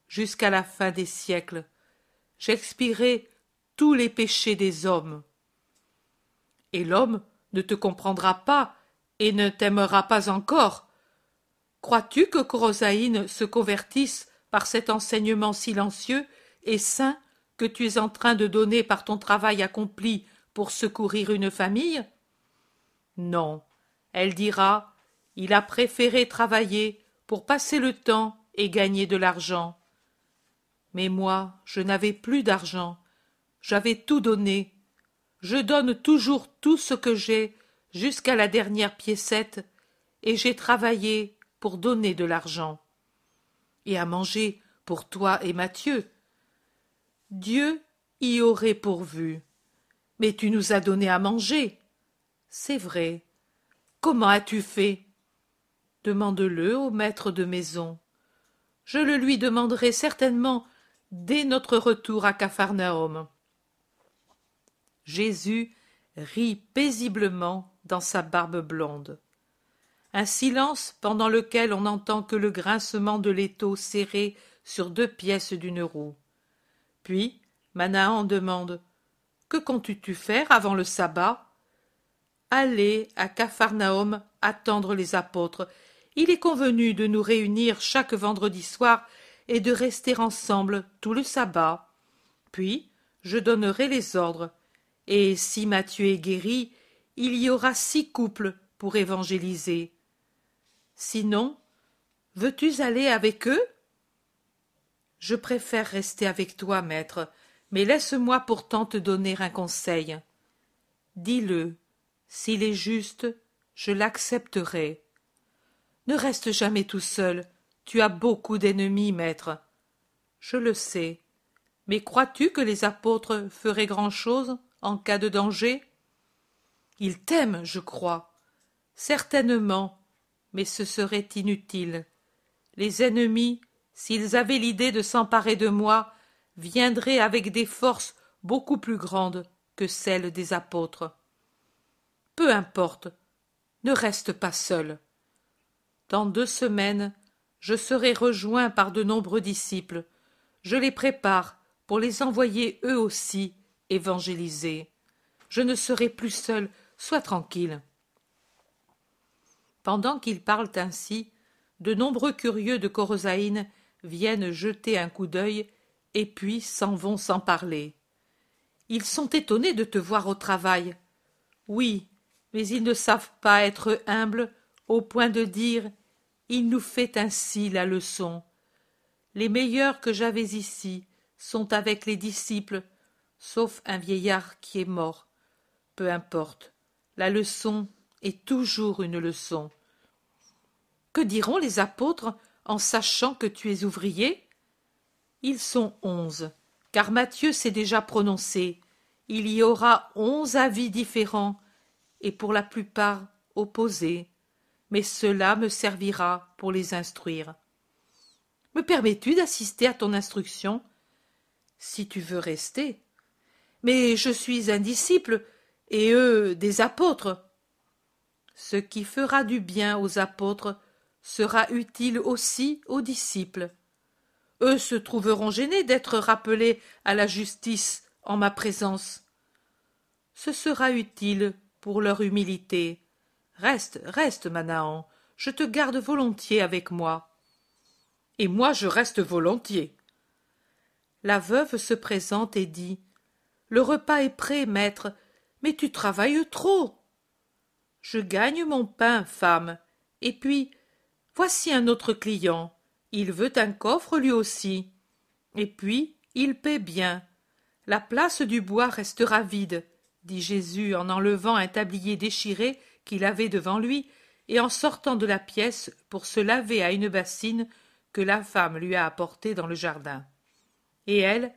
jusqu'à la fin des siècles, j'expirai tous les péchés des hommes. Et l'homme ne te comprendra pas et ne t'aimera pas encore. Crois-tu que Corosaïne se convertisse par cet enseignement silencieux et saint que tu es en train de donner par ton travail accompli pour secourir une famille? Non, elle dira il a préféré travailler pour passer le temps et gagner de l'argent. Mais moi, je n'avais plus d'argent. J'avais tout donné. Je donne toujours tout ce que j'ai, jusqu'à la dernière piécette, et j'ai travaillé pour donner de l'argent. Et à manger pour toi et Mathieu. Dieu y aurait pourvu. Mais tu nous as donné à manger. C'est vrai. Comment as-tu fait? Demande-le au maître de maison. Je le lui demanderai certainement dès notre retour à Capharnaüm. Jésus rit paisiblement dans sa barbe blonde. Un silence pendant lequel on n'entend que le grincement de l'étau serré sur deux pièces d'une roue. Puis Manahan demande Que comptes-tu faire avant le sabbat? Aller à Capharnaüm attendre les apôtres il est convenu de nous réunir chaque vendredi soir et de rester ensemble tout le sabbat. Puis je donnerai les ordres. Et si Matthieu est guéri, il y aura six couples pour évangéliser. Sinon, veux-tu aller avec eux? Je préfère rester avec toi, maître, mais laisse-moi pourtant te donner un conseil. Dis-le, s'il est juste, je l'accepterai. Ne reste jamais tout seul. Tu as beaucoup d'ennemis, maître. Je le sais. Mais crois-tu que les apôtres feraient grand-chose? En cas de danger? Ils t'aiment, je crois. Certainement, mais ce serait inutile. Les ennemis, s'ils avaient l'idée de s'emparer de moi, viendraient avec des forces beaucoup plus grandes que celles des apôtres. Peu importe, ne reste pas seul. Dans deux semaines, je serai rejoint par de nombreux disciples. Je les prépare pour les envoyer eux aussi évangéliser. Je ne serai plus seul, sois tranquille. Pendant qu'ils parlent ainsi, de nombreux curieux de Corosaïne viennent jeter un coup d'œil et puis s'en vont sans parler. Ils sont étonnés de te voir au travail. Oui, mais ils ne savent pas être humbles au point de dire il nous fait ainsi la leçon. Les meilleurs que j'avais ici sont avec les disciples, sauf un vieillard qui est mort. Peu importe, la leçon est toujours une leçon. Que diront les apôtres en sachant que tu es ouvrier? Ils sont onze, car Matthieu s'est déjà prononcé. Il y aura onze avis différents, et pour la plupart opposés mais cela me servira pour les instruire. Me permets-tu d'assister à ton instruction? Si tu veux rester. Mais je suis un disciple, et eux des apôtres. Ce qui fera du bien aux apôtres sera utile aussi aux disciples. eux se trouveront gênés d'être rappelés à la justice en ma présence. Ce sera utile pour leur humilité. Reste, reste, Manahan, je te garde volontiers avec moi. Et moi je reste volontiers. La veuve se présente et dit. Le repas est prêt, maître, mais tu travailles trop. Je gagne mon pain, femme. Et puis, voici un autre client. Il veut un coffre lui aussi. Et puis, il paie bien. La place du bois restera vide, dit Jésus en enlevant un tablier déchiré qu'il avait devant lui et en sortant de la pièce pour se laver à une bassine que la femme lui a apportée dans le jardin. Et elle,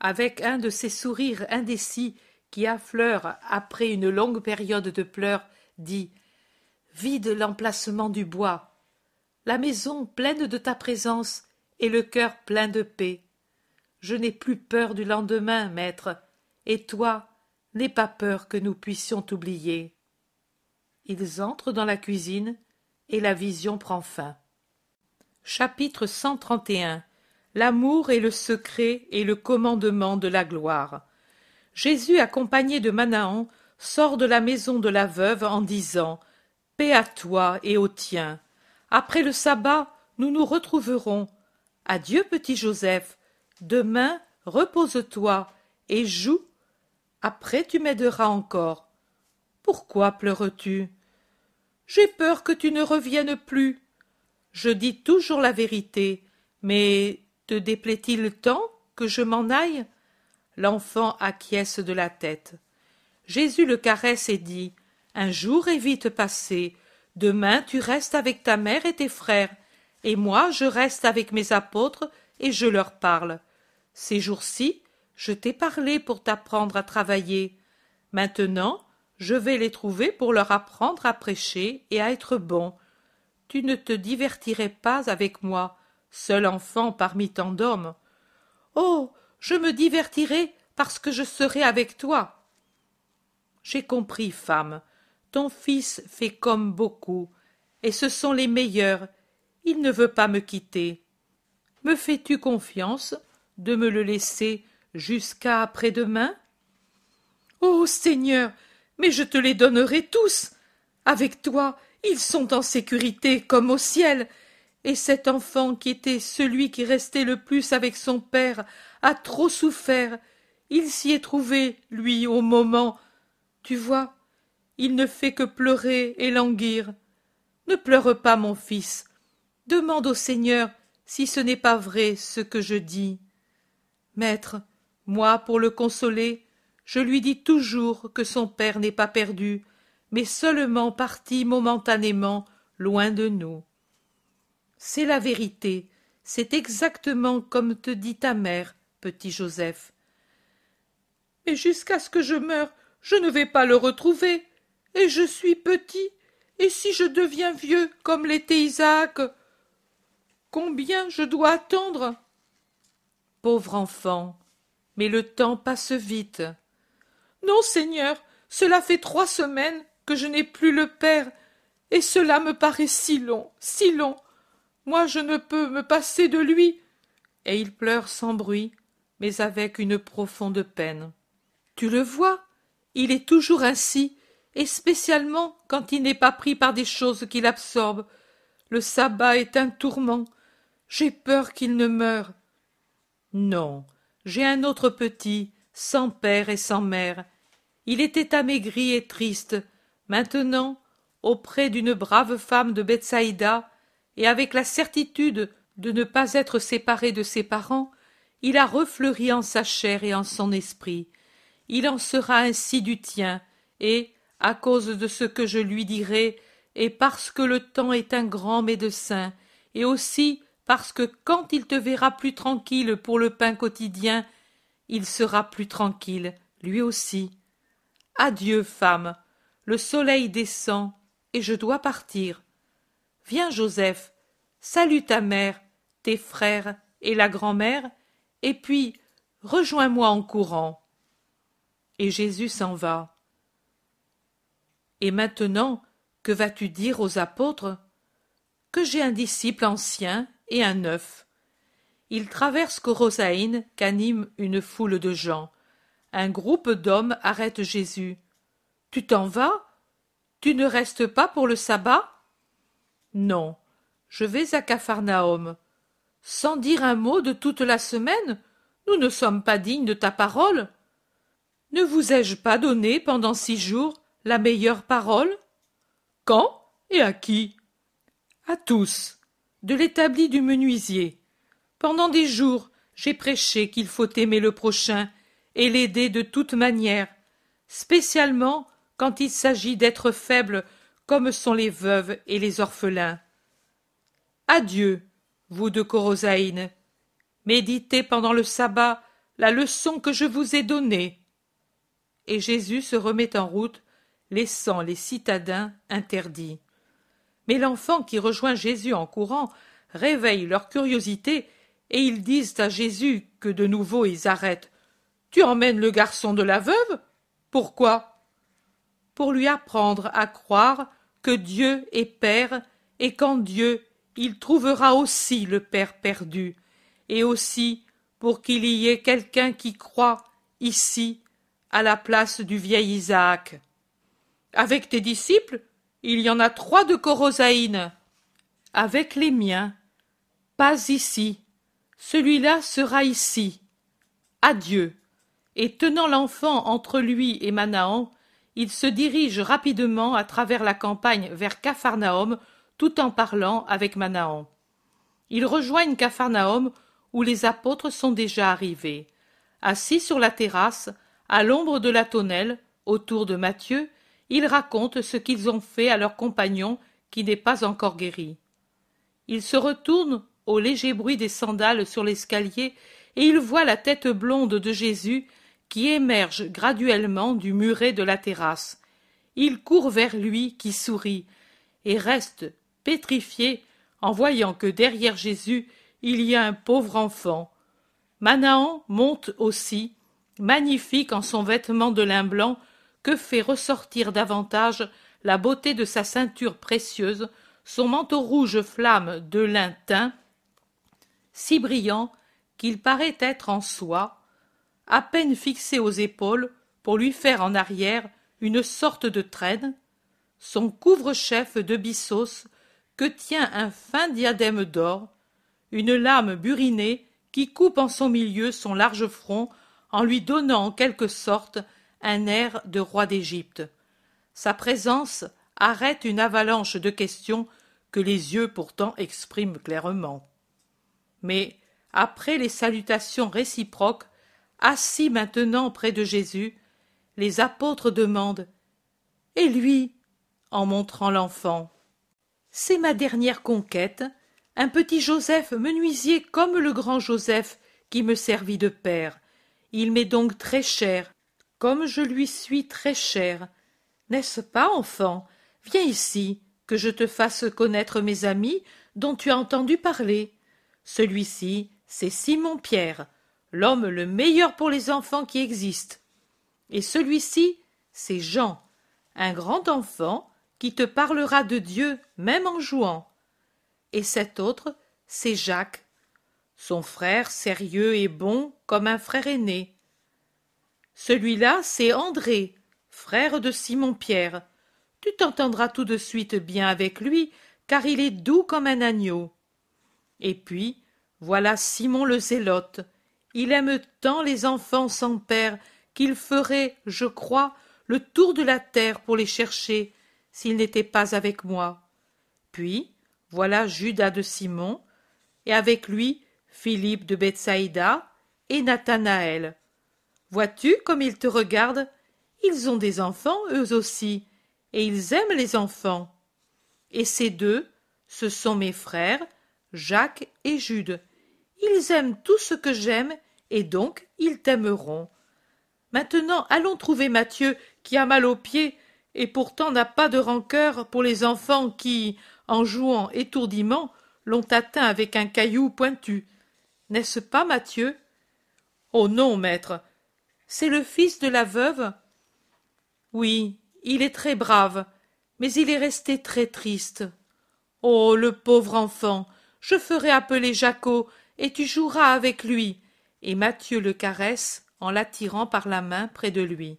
avec un de ces sourires indécis qui affleurent après une longue période de pleurs, dit Vide l'emplacement du bois, la maison pleine de ta présence et le cœur plein de paix. Je n'ai plus peur du lendemain, maître, et toi, n'aie pas peur que nous puissions t'oublier. Ils entrent dans la cuisine et la vision prend fin. Chapitre 131 L'amour est le secret et le commandement de la gloire. Jésus, accompagné de Manahan, sort de la maison de la veuve en disant Paix à toi et au tien. Après le sabbat, nous nous retrouverons. Adieu, petit Joseph. Demain, repose-toi et joue. Après, tu m'aideras encore. Pourquoi pleures-tu? J'ai peur que tu ne reviennes plus. Je dis toujours la vérité, mais te déplaît-il tant que je m'en aille? L'enfant acquiesce de la tête. Jésus le caresse et dit Un jour est vite passé. Demain tu restes avec ta mère et tes frères, et moi je reste avec mes apôtres et je leur parle. Ces jours-ci, je t'ai parlé pour t'apprendre à travailler. Maintenant, je vais les trouver pour leur apprendre à prêcher et à être bon. Tu ne te divertirais pas avec moi, seul enfant parmi tant d'hommes. Oh. Je me divertirai parce que je serai avec toi. J'ai compris, femme. Ton fils fait comme beaucoup, et ce sont les meilleurs. Il ne veut pas me quitter. Me fais-tu confiance de me le laisser jusqu'à après-demain? Oh Seigneur, mais je te les donnerai tous. Avec toi, ils sont en sécurité comme au ciel, et cet enfant qui était celui qui restait le plus avec son père a trop souffert. Il s'y est trouvé, lui, au moment. Tu vois, il ne fait que pleurer et languir. Ne pleure pas, mon fils. Demande au Seigneur si ce n'est pas vrai ce que je dis. Maître, moi, pour le consoler, je lui dis toujours que son père n'est pas perdu, mais seulement parti momentanément loin de nous. C'est la vérité, c'est exactement comme te dit ta mère, petit Joseph. Mais jusqu'à ce que je meure, je ne vais pas le retrouver, et je suis petit, et si je deviens vieux comme l'était Isaac, combien je dois attendre? Pauvre enfant, mais le temps passe vite. Non, Seigneur, cela fait trois semaines que je n'ai plus le père, et cela me paraît si long, si long. Moi je ne peux me passer de lui. Et il pleure sans bruit, mais avec une profonde peine. Tu le vois, il est toujours ainsi, et spécialement quand il n'est pas pris par des choses qui l'absorbent. Le sabbat est un tourment. J'ai peur qu'il ne meure. Non, j'ai un autre petit, sans père et sans mère. Il était amaigri et triste. Maintenant, auprès d'une brave femme de Bethsaïda, et avec la certitude de ne pas être séparé de ses parents, il a refleuri en sa chair et en son esprit. Il en sera ainsi du tien, et, à cause de ce que je lui dirai, et parce que le temps est un grand médecin, et aussi parce que quand il te verra plus tranquille pour le pain quotidien, il sera plus tranquille, lui aussi. Adieu, femme. Le soleil descend, et je dois partir. Viens, Joseph, salue ta mère, tes frères et la grand-mère, et puis rejoins-moi en courant. Et Jésus s'en va. Et maintenant, que vas-tu dire aux apôtres? Que j'ai un disciple ancien et un neuf. il traverse Corosaïne qu'anime une foule de gens. Un groupe d'hommes arrête Jésus. Tu t'en vas? Tu ne restes pas pour le sabbat? Non, je vais à Capharnaüm. Sans dire un mot de toute la semaine Nous ne sommes pas dignes de ta parole. Ne vous ai-je pas donné pendant six jours la meilleure parole? Quand et à qui? À tous, de l'établi du menuisier. Pendant des jours, j'ai prêché qu'il faut aimer le prochain et l'aider de toute manière, spécialement quand il s'agit d'être faible comme sont les veuves et les orphelins. Adieu, vous de Corosaïne. Méditez pendant le sabbat la leçon que je vous ai donnée. Et Jésus se remet en route, laissant les citadins interdits. Mais l'enfant qui rejoint Jésus en courant réveille leur curiosité et ils disent à Jésus que de nouveau ils arrêtent. Tu emmènes le garçon de la veuve? Pourquoi? Pour lui apprendre à croire que Dieu est Père et qu'en Dieu il trouvera aussi le Père perdu, et aussi pour qu'il y ait quelqu'un qui croit ici à la place du vieil Isaac. Avec tes disciples, il y en a trois de Corosaïne. Avec les miens, pas ici. Celui-là sera ici. Adieu. Et tenant l'enfant entre lui et Manahan, il se dirige rapidement à travers la campagne vers Capharnaüm tout en parlant avec Manahan. Ils rejoignent Capharnaüm où les apôtres sont déjà arrivés. Assis sur la terrasse, à l'ombre de la tonnelle, autour de Matthieu, ils racontent ce qu'ils ont fait à leur compagnon qui n'est pas encore guéri. Ils se retournent au léger bruit des sandales sur l'escalier et ils voient la tête blonde de Jésus qui émerge graduellement du muret de la terrasse. Ils courent vers lui qui sourit et reste pétrifié en voyant que derrière Jésus il y a un pauvre enfant. Manahan monte aussi, magnifique en son vêtement de lin blanc, que fait ressortir davantage la beauté de sa ceinture précieuse, son manteau rouge flamme de lin teint, si brillant qu'il paraît être en soie, à peine fixé aux épaules pour lui faire en arrière une sorte de traîne, son couvre-chef de bissos que tient un fin diadème d'or, une lame burinée qui coupe en son milieu son large front en lui donnant en quelque sorte un air de roi d'Égypte. Sa présence arrête une avalanche de questions que les yeux pourtant expriment clairement. Mais, après les salutations réciproques, assis maintenant près de Jésus, les apôtres demandent Et lui? en montrant l'enfant. C'est ma dernière conquête, un petit Joseph menuisier comme le grand Joseph qui me servit de père. Il m'est donc très cher, comme je lui suis très cher. N'est-ce pas, enfant? Viens ici, que je te fasse connaître mes amis dont tu as entendu parler. Celui-ci, c'est Simon Pierre, l'homme le meilleur pour les enfants qui existent. Et celui-ci, c'est Jean, un grand enfant qui te parlera de Dieu même en jouant. Et cet autre, c'est Jacques, son frère sérieux et bon comme un frère aîné. Celui-là, c'est André, frère de Simon-Pierre. Tu t'entendras tout de suite bien avec lui, car il est doux comme un agneau. Et puis, voilà Simon le Zélote. Il aime tant les enfants sans père qu'il ferait, je crois, le tour de la terre pour les chercher, s'il n'était pas avec moi. Puis, voilà Judas de Simon, et avec lui Philippe de Bethsaïda et Nathanaël. Vois-tu comme ils te regardent? Ils ont des enfants, eux aussi, et ils aiment les enfants. Et ces deux, ce sont mes frères, Jacques et Jude. Ils aiment tout ce que j'aime, et donc ils t'aimeront. Maintenant allons trouver Mathieu, qui a mal aux pieds, et pourtant n'a pas de rancœur pour les enfants qui, en jouant étourdiment, l'ont atteint avec un caillou pointu. N'est-ce pas, Mathieu Oh non, maître. C'est le fils de la veuve? Oui, il est très brave, mais il est resté très triste. Oh, le pauvre enfant. Je ferai appeler Jaco, et tu joueras avec lui. Et Matthieu le caresse en l'attirant par la main près de lui.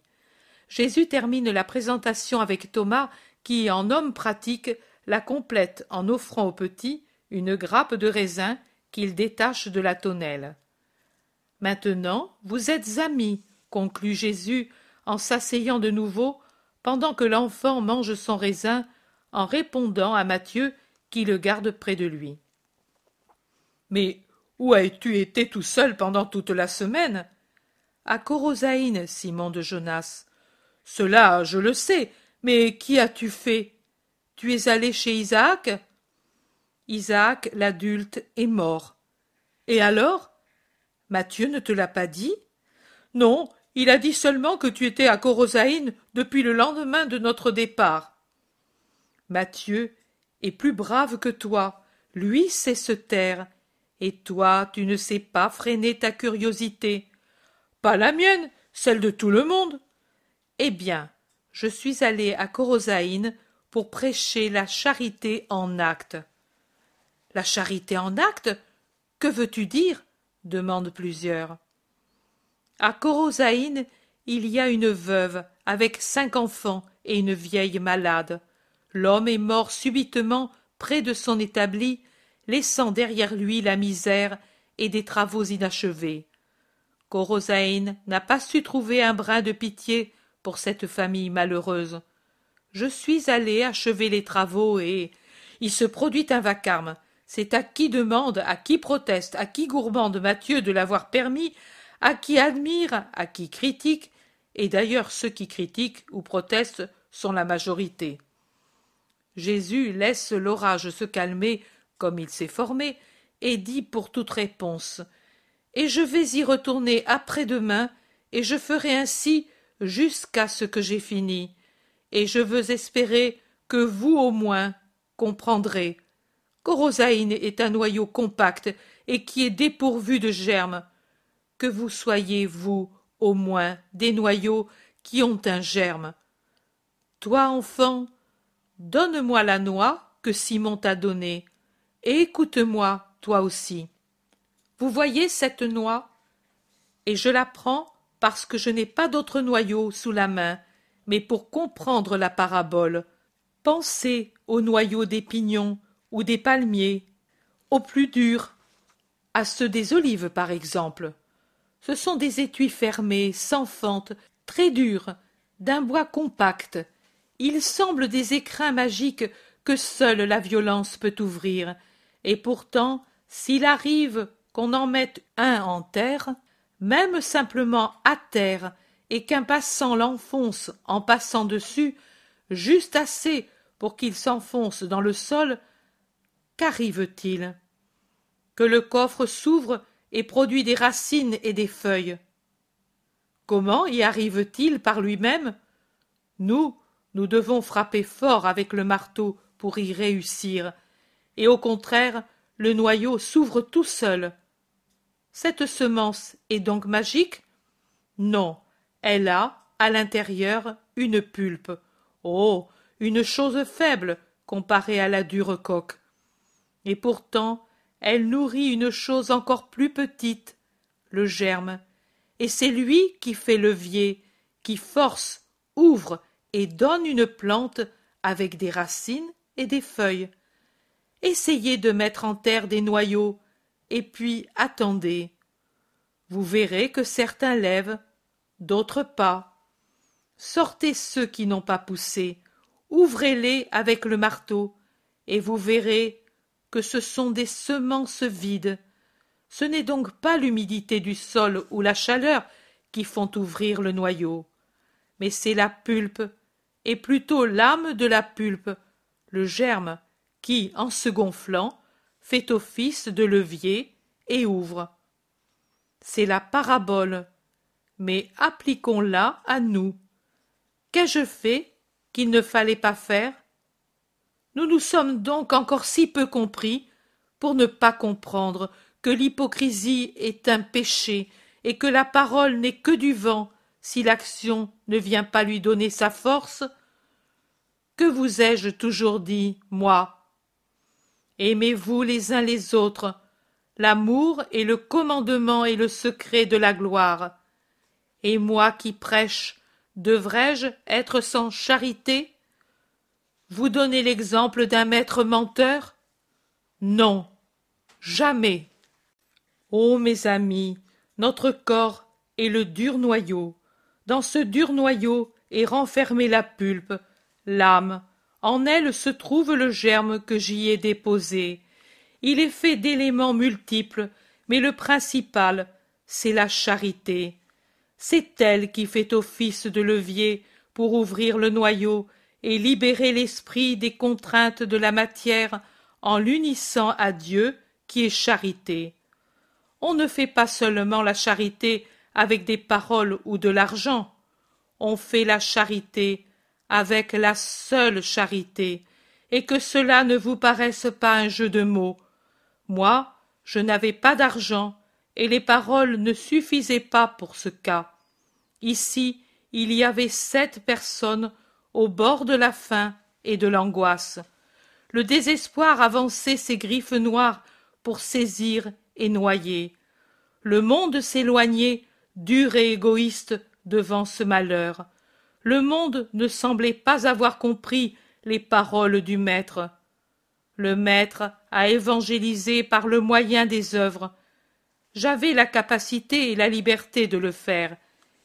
Jésus termine la présentation avec Thomas, qui, en homme pratique, la complète en offrant au petit une grappe de raisin qu'il détache de la tonnelle. Maintenant, vous êtes amis, conclut Jésus en s'asseyant de nouveau pendant que l'enfant mange son raisin en répondant à Matthieu qui le garde près de lui. Où as-tu été tout seul pendant toute la semaine? À Corosaïne, Simon de Jonas. Cela, je le sais, mais qu'y as-tu fait? Tu es allé chez Isaac? Isaac, l'adulte, est mort. Et alors? Mathieu ne te l'a pas dit? Non, il a dit seulement que tu étais à Corosaïne depuis le lendemain de notre départ. Mathieu est plus brave que toi, lui sait se taire, et toi tu ne sais pas freiner ta curiosité. Pas la mienne, celle de tout le monde. Eh bien, je suis allé à Corosaïne pour prêcher la charité en acte. La charité en acte Que veux-tu dire? demandent plusieurs. À Corosaïne, il y a une veuve avec cinq enfants et une vieille malade. L'homme est mort subitement près de son établi, laissant derrière lui la misère et des travaux inachevés. Corosaïne n'a pas su trouver un brin de pitié pour cette famille malheureuse. Je suis allé achever les travaux et il se produit un vacarme. C'est à qui demande, à qui proteste, à qui gourmande Mathieu de l'avoir permis, à qui admire, à qui critique, et d'ailleurs ceux qui critiquent ou protestent sont la majorité. Jésus laisse l'orage se calmer comme il s'est formé, et dit pour toute réponse Et je vais y retourner après-demain, et je ferai ainsi jusqu'à ce que j'ai fini, et je veux espérer que vous au moins comprendrez Corosaïne est un noyau compact et qui est dépourvu de germes. Que vous soyez, vous, au moins, des noyaux qui ont un germe. Toi, enfant, donne-moi la noix que Simon t'a donnée, et écoute-moi, toi aussi. Vous voyez cette noix? Et je la prends parce que je n'ai pas d'autre noyau sous la main, mais pour comprendre la parabole. Pensez au noyau des pignons, ou des palmiers, aux plus durs, à ceux des olives par exemple. Ce sont des étuis fermés, sans fente, très durs, d'un bois compact. Ils semblent des écrins magiques que seule la violence peut ouvrir, et pourtant, s'il arrive qu'on en mette un en terre, même simplement à terre, et qu'un passant l'enfonce en passant dessus, juste assez pour qu'il s'enfonce dans le sol, qu'arrive-t-il? Que le coffre s'ouvre et produit des racines et des feuilles. Comment y arrive-t-il par lui-même? Nous, nous devons frapper fort avec le marteau pour y réussir, et au contraire, le noyau s'ouvre tout seul. Cette semence est donc magique? Non, elle a, à l'intérieur, une pulpe. Oh. Une chose faible comparée à la dure coque et pourtant elle nourrit une chose encore plus petite, le germe, et c'est lui qui fait levier, qui force, ouvre et donne une plante avec des racines et des feuilles. Essayez de mettre en terre des noyaux, et puis attendez. Vous verrez que certains lèvent, d'autres pas. Sortez ceux qui n'ont pas poussé, ouvrez-les avec le marteau, et vous verrez que ce sont des semences vides. Ce n'est donc pas l'humidité du sol ou la chaleur qui font ouvrir le noyau, mais c'est la pulpe, et plutôt l'âme de la pulpe, le germe, qui, en se gonflant, fait office de levier et ouvre. C'est la parabole, mais appliquons-la à nous. Qu'ai-je fait qu'il ne fallait pas faire? Nous nous sommes donc encore si peu compris pour ne pas comprendre que l'hypocrisie est un péché et que la parole n'est que du vent si l'action ne vient pas lui donner sa force Que vous ai-je toujours dit, moi? Aimez-vous les uns les autres, l'amour est le commandement et le secret de la gloire. Et moi qui prêche, devrais-je être sans charité? Vous donnez l'exemple d'un maître menteur? Non, jamais. Ô mes amis, notre corps est le dur noyau. Dans ce dur noyau est renfermée la pulpe, l'âme. En elle se trouve le germe que j'y ai déposé. Il est fait d'éléments multiples, mais le principal, c'est la charité. C'est elle qui fait office de levier pour ouvrir le noyau et libérer l'esprit des contraintes de la matière en l'unissant à Dieu qui est charité. On ne fait pas seulement la charité avec des paroles ou de l'argent, on fait la charité avec la seule charité, et que cela ne vous paraisse pas un jeu de mots. Moi, je n'avais pas d'argent, et les paroles ne suffisaient pas pour ce cas. Ici, il y avait sept personnes au bord de la faim et de l'angoisse. Le désespoir avançait ses griffes noires pour saisir et noyer. Le monde s'éloignait, dur et égoïste, devant ce malheur. Le monde ne semblait pas avoir compris les paroles du Maître. Le Maître a évangélisé par le moyen des œuvres. J'avais la capacité et la liberté de le faire,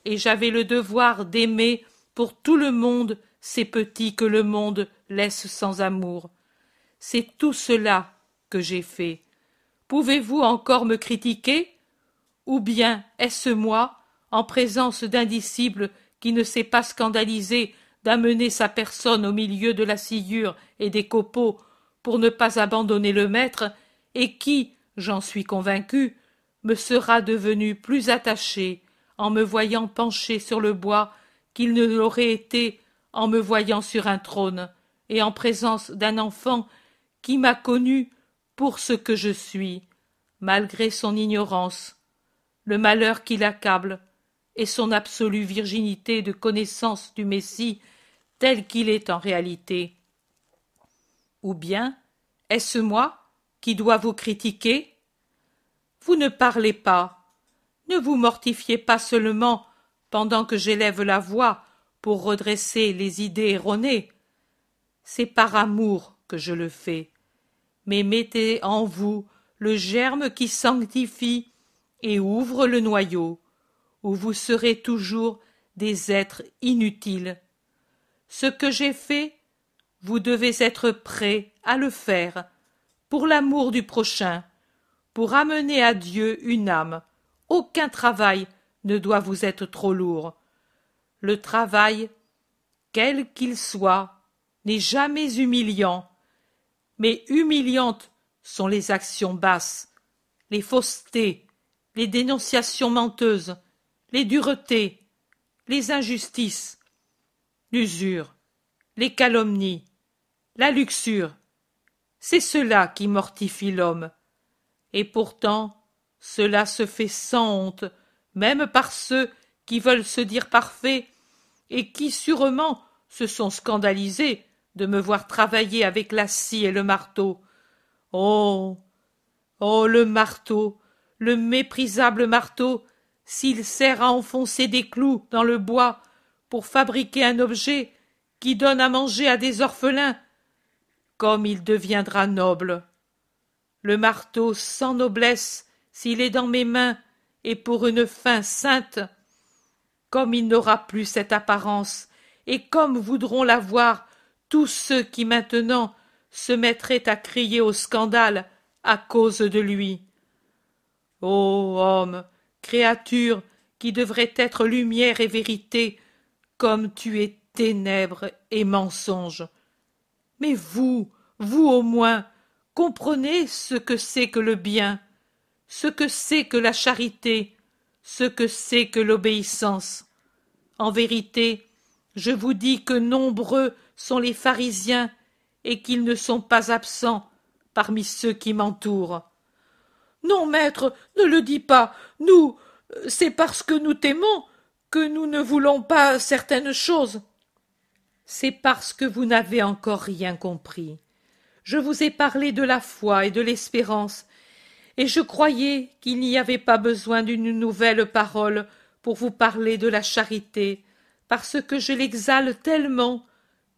et j'avais le devoir d'aimer pour tout le monde ces petits que le monde laisse sans amour. C'est tout cela que j'ai fait. Pouvez-vous encore me critiquer? Ou bien est-ce moi, en présence d'un disciple qui ne s'est pas scandalisé d'amener sa personne au milieu de la sciure et des copeaux pour ne pas abandonner le maître, et qui, j'en suis convaincu, me sera devenu plus attaché en me voyant penché sur le bois qu'il ne l'aurait été en me voyant sur un trône et en présence d'un enfant qui m'a connu pour ce que je suis, malgré son ignorance, le malheur qui l'accable, et son absolue virginité de connaissance du Messie tel qu'il est en réalité. Ou bien est-ce moi qui dois vous critiquer? Vous ne parlez pas. Ne vous mortifiez pas seulement pendant que j'élève la voix pour redresser les idées erronées. C'est par amour que je le fais. Mais mettez en vous le germe qui sanctifie et ouvre le noyau, vous serez toujours des êtres inutiles. Ce que j'ai fait, vous devez être prêts à le faire, pour l'amour du prochain, pour amener à Dieu une âme. Aucun travail ne doit vous être trop lourd. Le travail, quel qu'il soit, n'est jamais humiliant, mais humiliantes sont les actions basses, les faussetés, les dénonciations menteuses, les duretés, les injustices, l'usure, les calomnies, la luxure. C'est cela qui mortifie l'homme. Et pourtant, cela se fait sans honte, même par ceux qui veulent se dire parfaits et qui sûrement se sont scandalisés de me voir travailler avec la scie et le marteau. Oh. Oh. Le marteau. Le méprisable marteau s'il sert à enfoncer des clous dans le bois pour fabriquer un objet qui donne à manger à des orphelins, comme il deviendra noble. Le marteau sans noblesse, s'il est dans mes mains, et pour une fin sainte, comme il n'aura plus cette apparence, et comme voudront l'avoir tous ceux qui maintenant se mettraient à crier au scandale à cause de lui. Ô homme, créature qui devrait être lumière et vérité, comme tu es ténèbres et mensonge. Mais vous, vous au moins, comprenez ce que c'est que le bien, ce que c'est que la charité, ce que c'est que l'obéissance. En vérité, je vous dis que nombreux sont les pharisiens et qu'ils ne sont pas absents parmi ceux qui m'entourent. Non, maître, ne le dis pas. Nous, c'est parce que nous t'aimons que nous ne voulons pas certaines choses. C'est parce que vous n'avez encore rien compris. Je vous ai parlé de la foi et de l'espérance, et je croyais qu'il n'y avait pas besoin d'une nouvelle parole pour vous parler de la charité, parce que je l'exhale tellement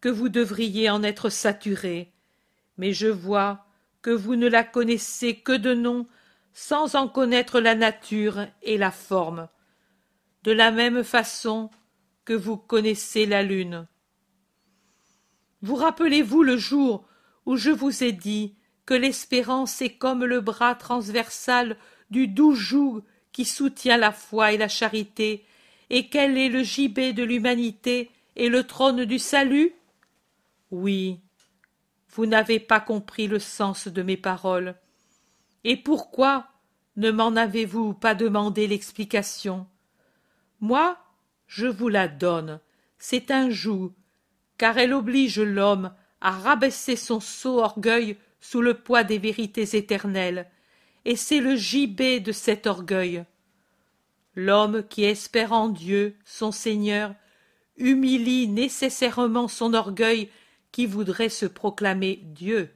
que vous devriez en être saturé. Mais je vois que vous ne la connaissez que de nom, sans en connaître la nature et la forme, de la même façon que vous connaissez la lune. Vous rappelez-vous le jour où je vous ai dit que l'espérance est comme le bras transversal du doux joug qui soutient la foi et la charité, et qu'elle est le gibet de l'humanité et le trône du salut? Oui, vous n'avez pas compris le sens de mes paroles. Et pourquoi ne m'en avez-vous pas demandé l'explication? Moi, je vous la donne. C'est un joug, car elle oblige l'homme à rabaisser son sot orgueil sous le poids des vérités éternelles, et c'est le gibet de cet orgueil. L'homme qui espère en Dieu, son Seigneur, humilie nécessairement son orgueil qui voudrait se proclamer Dieu,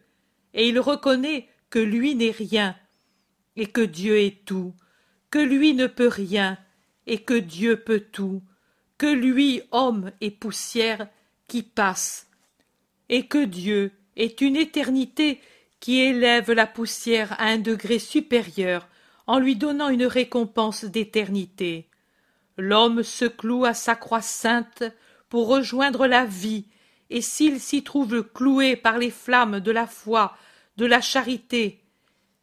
et il reconnaît lui n'est rien, et que Dieu est tout, que lui ne peut rien, et que Dieu peut tout, que lui, homme et poussière, qui passe, et que Dieu est une éternité qui élève la poussière à un degré supérieur en lui donnant une récompense d'éternité. L'homme se cloue à sa croix sainte pour rejoindre la vie, et s'il s'y trouve cloué par les flammes de la foi, de la charité,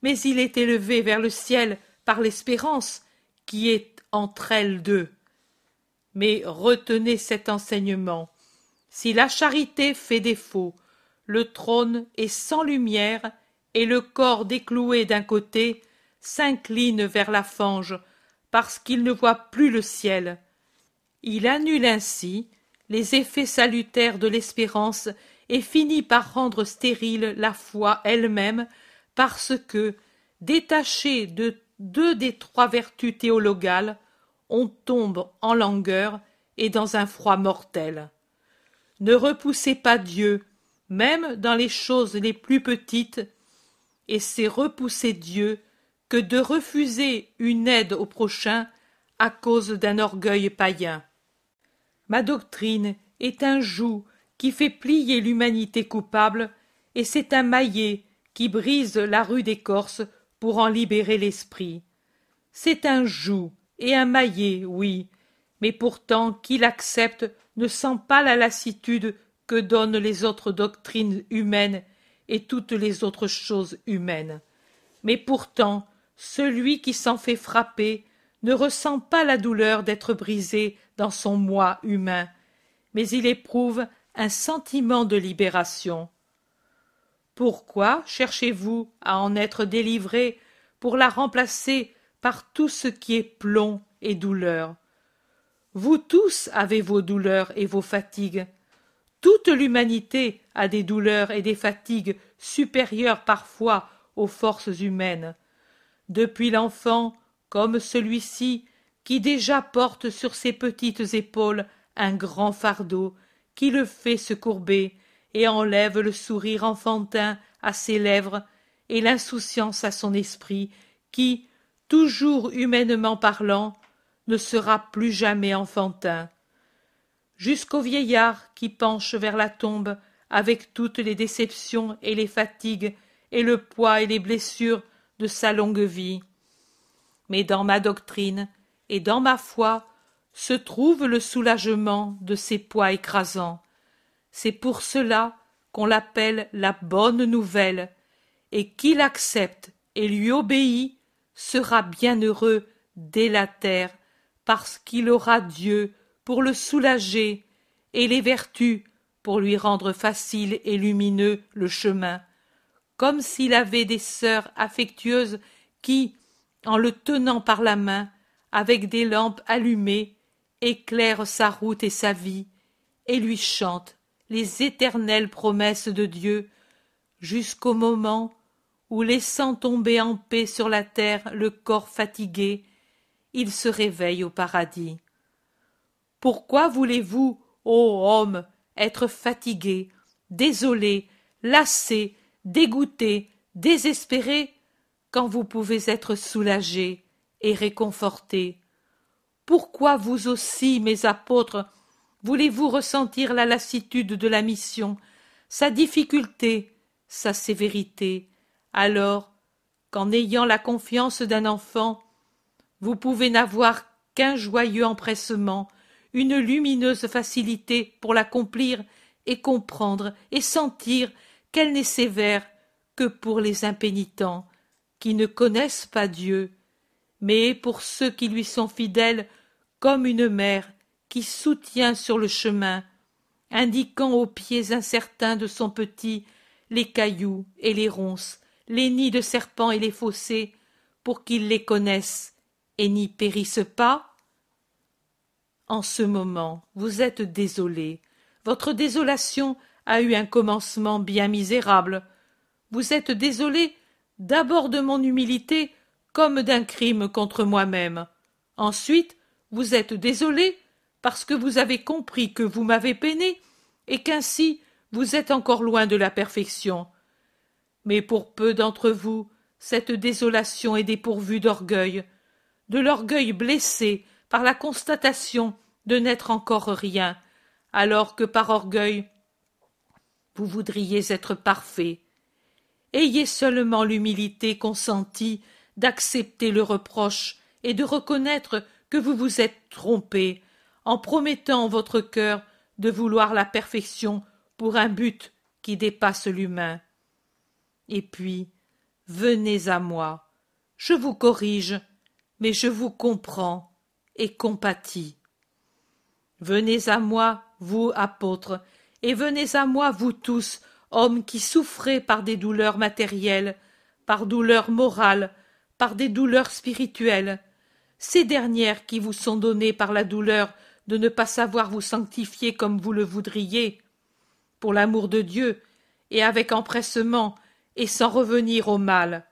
mais il est élevé vers le ciel par l'espérance qui est entre elles deux. Mais retenez cet enseignement. Si la charité fait défaut, le trône est sans lumière, et le corps décloué d'un côté s'incline vers la fange, parce qu'il ne voit plus le ciel. Il annule ainsi les effets salutaires de l'espérance et finit par rendre stérile la foi elle-même, parce que, détaché de deux des trois vertus théologales, on tombe en langueur et dans un froid mortel. Ne repoussez pas Dieu, même dans les choses les plus petites, et c'est repousser Dieu que de refuser une aide au prochain à cause d'un orgueil païen. Ma doctrine est un joug qui fait plier l'humanité coupable, et c'est un maillet qui brise la rude écorce pour en libérer l'esprit. C'est un joug et un maillet, oui, mais pourtant qui l'accepte ne sent pas la lassitude que donnent les autres doctrines humaines et toutes les autres choses humaines. Mais pourtant, celui qui s'en fait frapper ne ressent pas la douleur d'être brisé dans son moi humain, mais il éprouve un sentiment de libération. Pourquoi cherchez-vous à en être délivré pour la remplacer par tout ce qui est plomb et douleur? Vous tous avez vos douleurs et vos fatigues, toute l'humanité a des douleurs et des fatigues supérieures parfois aux forces humaines. Depuis l'enfant, comme celui-ci, qui déjà porte sur ses petites épaules un grand fardeau, qui le fait se courber et enlève le sourire enfantin à ses lèvres et l'insouciance à son esprit, qui, toujours humainement parlant, ne sera plus jamais enfantin jusqu'au vieillard qui penche vers la tombe avec toutes les déceptions et les fatigues et le poids et les blessures de sa longue vie. Mais dans ma doctrine et dans ma foi se trouve le soulagement de ces poids écrasants. C'est pour cela qu'on l'appelle la bonne nouvelle, et qui l'accepte et lui obéit sera bienheureux dès la terre, parce qu'il aura Dieu pour le soulager, et les vertus pour lui rendre facile et lumineux le chemin, comme s'il avait des sœurs affectueuses qui, en le tenant par la main, avec des lampes allumées, éclairent sa route et sa vie, et lui chantent les éternelles promesses de Dieu, jusqu'au moment où, laissant tomber en paix sur la terre le corps fatigué, il se réveille au paradis. Pourquoi voulez-vous, ô homme, être fatigué, désolé, lassé, dégoûté, désespéré quand vous pouvez être soulagés et réconfortés Pourquoi vous aussi, mes apôtres, voulez-vous ressentir la lassitude de la mission, sa difficulté, sa sévérité, alors qu'en ayant la confiance d'un enfant, vous pouvez n'avoir qu'un joyeux empressement, une lumineuse facilité pour l'accomplir et comprendre et sentir qu'elle n'est sévère que pour les impénitents, qui ne connaissent pas Dieu, mais pour ceux qui lui sont fidèles comme une mère qui soutient sur le chemin, indiquant aux pieds incertains de son petit les cailloux et les ronces, les nids de serpents et les fossés, pour qu'ils les connaissent et n'y périssent pas En ce moment, vous êtes désolé. Votre désolation a eu un commencement bien misérable. Vous êtes désolé d'abord de mon humilité comme d'un crime contre moi-même. Ensuite, vous êtes désolé parce que vous avez compris que vous m'avez peiné et qu'ainsi vous êtes encore loin de la perfection. Mais pour peu d'entre vous, cette désolation est dépourvue d'orgueil, de l'orgueil blessé par la constatation de n'être encore rien, alors que par orgueil vous voudriez être parfait. Ayez seulement l'humilité consentie d'accepter le reproche et de reconnaître que vous vous êtes trompé en promettant votre cœur de vouloir la perfection pour un but qui dépasse l'humain. Et puis, venez à moi. Je vous corrige, mais je vous comprends et compatis. Venez à moi, vous apôtres, et venez à moi, vous tous, hommes qui souffrez par des douleurs matérielles, par douleurs morales, par des douleurs spirituelles, ces dernières qui vous sont données par la douleur de ne pas savoir vous sanctifier comme vous le voudriez, pour l'amour de Dieu, et avec empressement, et sans revenir au mal.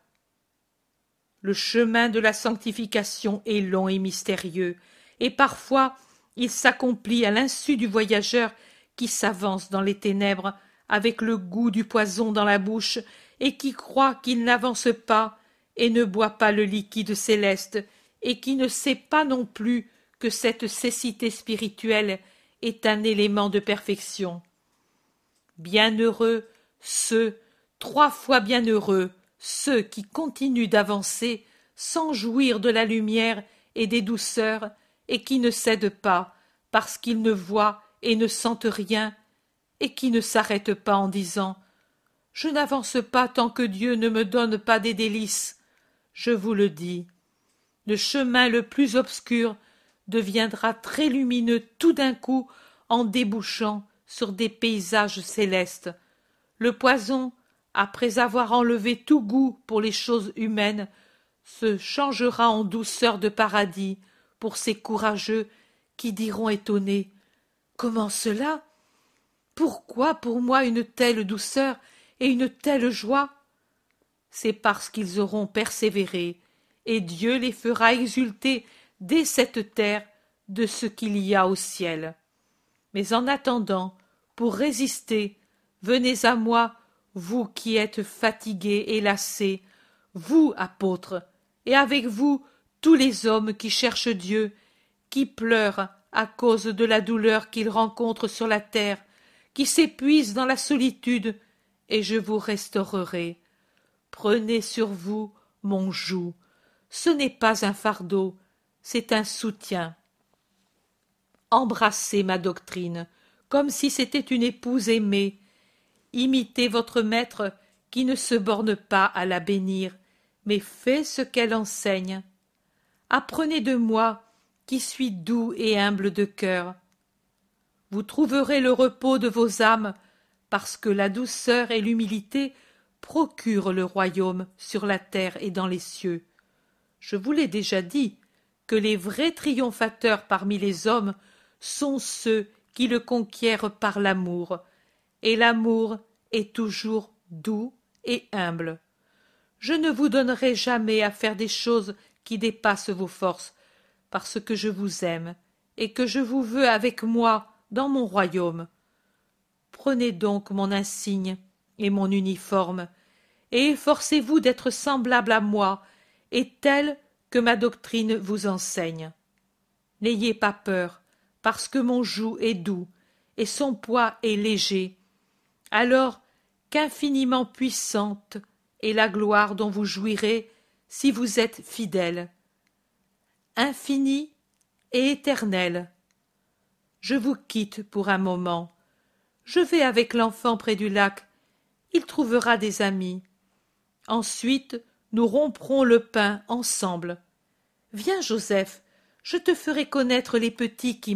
Le chemin de la sanctification est long et mystérieux, et parfois il s'accomplit à l'insu du voyageur qui s'avance dans les ténèbres avec le goût du poison dans la bouche et qui croit qu'il n'avance pas et ne boit pas le liquide céleste et qui ne sait pas non plus que cette cécité spirituelle est un élément de perfection. Bienheureux ceux, trois fois bienheureux, ceux qui continuent d'avancer sans jouir de la lumière et des douceurs et qui ne cèdent pas parce qu'ils ne voient et ne sentent rien, et qui ne s'arrêtent pas en disant Je n'avance pas tant que Dieu ne me donne pas des délices. Je vous le dis, le chemin le plus obscur deviendra très lumineux tout d'un coup en débouchant sur des paysages célestes. Le poison, après avoir enlevé tout goût pour les choses humaines, se changera en douceur de paradis pour ces courageux qui diront étonnés Comment cela? Pourquoi pour moi une telle douceur et une telle joie? C'est parce qu'ils auront persévéré, et Dieu les fera exulter dès cette terre de ce qu'il y a au ciel. Mais en attendant, pour résister, venez à moi, vous qui êtes fatigués et lassés, vous, apôtres, et avec vous tous les hommes qui cherchent Dieu, qui pleurent à cause de la douleur qu'ils rencontrent sur la terre, qui s'épuisent dans la solitude, et je vous restaurerai. Prenez sur vous mon joug. Ce n'est pas un fardeau, c'est un soutien. Embrassez ma doctrine, comme si c'était une épouse aimée. Imitez votre maître qui ne se borne pas à la bénir, mais fait ce qu'elle enseigne. Apprenez de moi qui suis doux et humble de cœur. Vous trouverez le repos de vos âmes, parce que la douceur et l'humilité procurent le royaume sur la terre et dans les cieux. Je vous l'ai déjà dit, que les vrais triomphateurs parmi les hommes sont ceux qui le conquièrent par l'amour, et l'amour est toujours doux et humble. Je ne vous donnerai jamais à faire des choses qui dépassent vos forces, parce que je vous aime et que je vous veux avec moi dans mon royaume. Prenez donc mon insigne et mon uniforme, et efforcez-vous d'être semblable à moi, et tel que ma doctrine vous enseigne. N'ayez pas peur, parce que mon joug est doux, et son poids est léger. Alors qu'infiniment puissante est la gloire dont vous jouirez si vous êtes fidèles. Infini et éternel. Je vous quitte pour un moment. Je vais avec l'enfant près du lac. Il trouvera des amis. Ensuite, nous romprons le pain ensemble. Viens, Joseph, je te ferai connaître les petits qui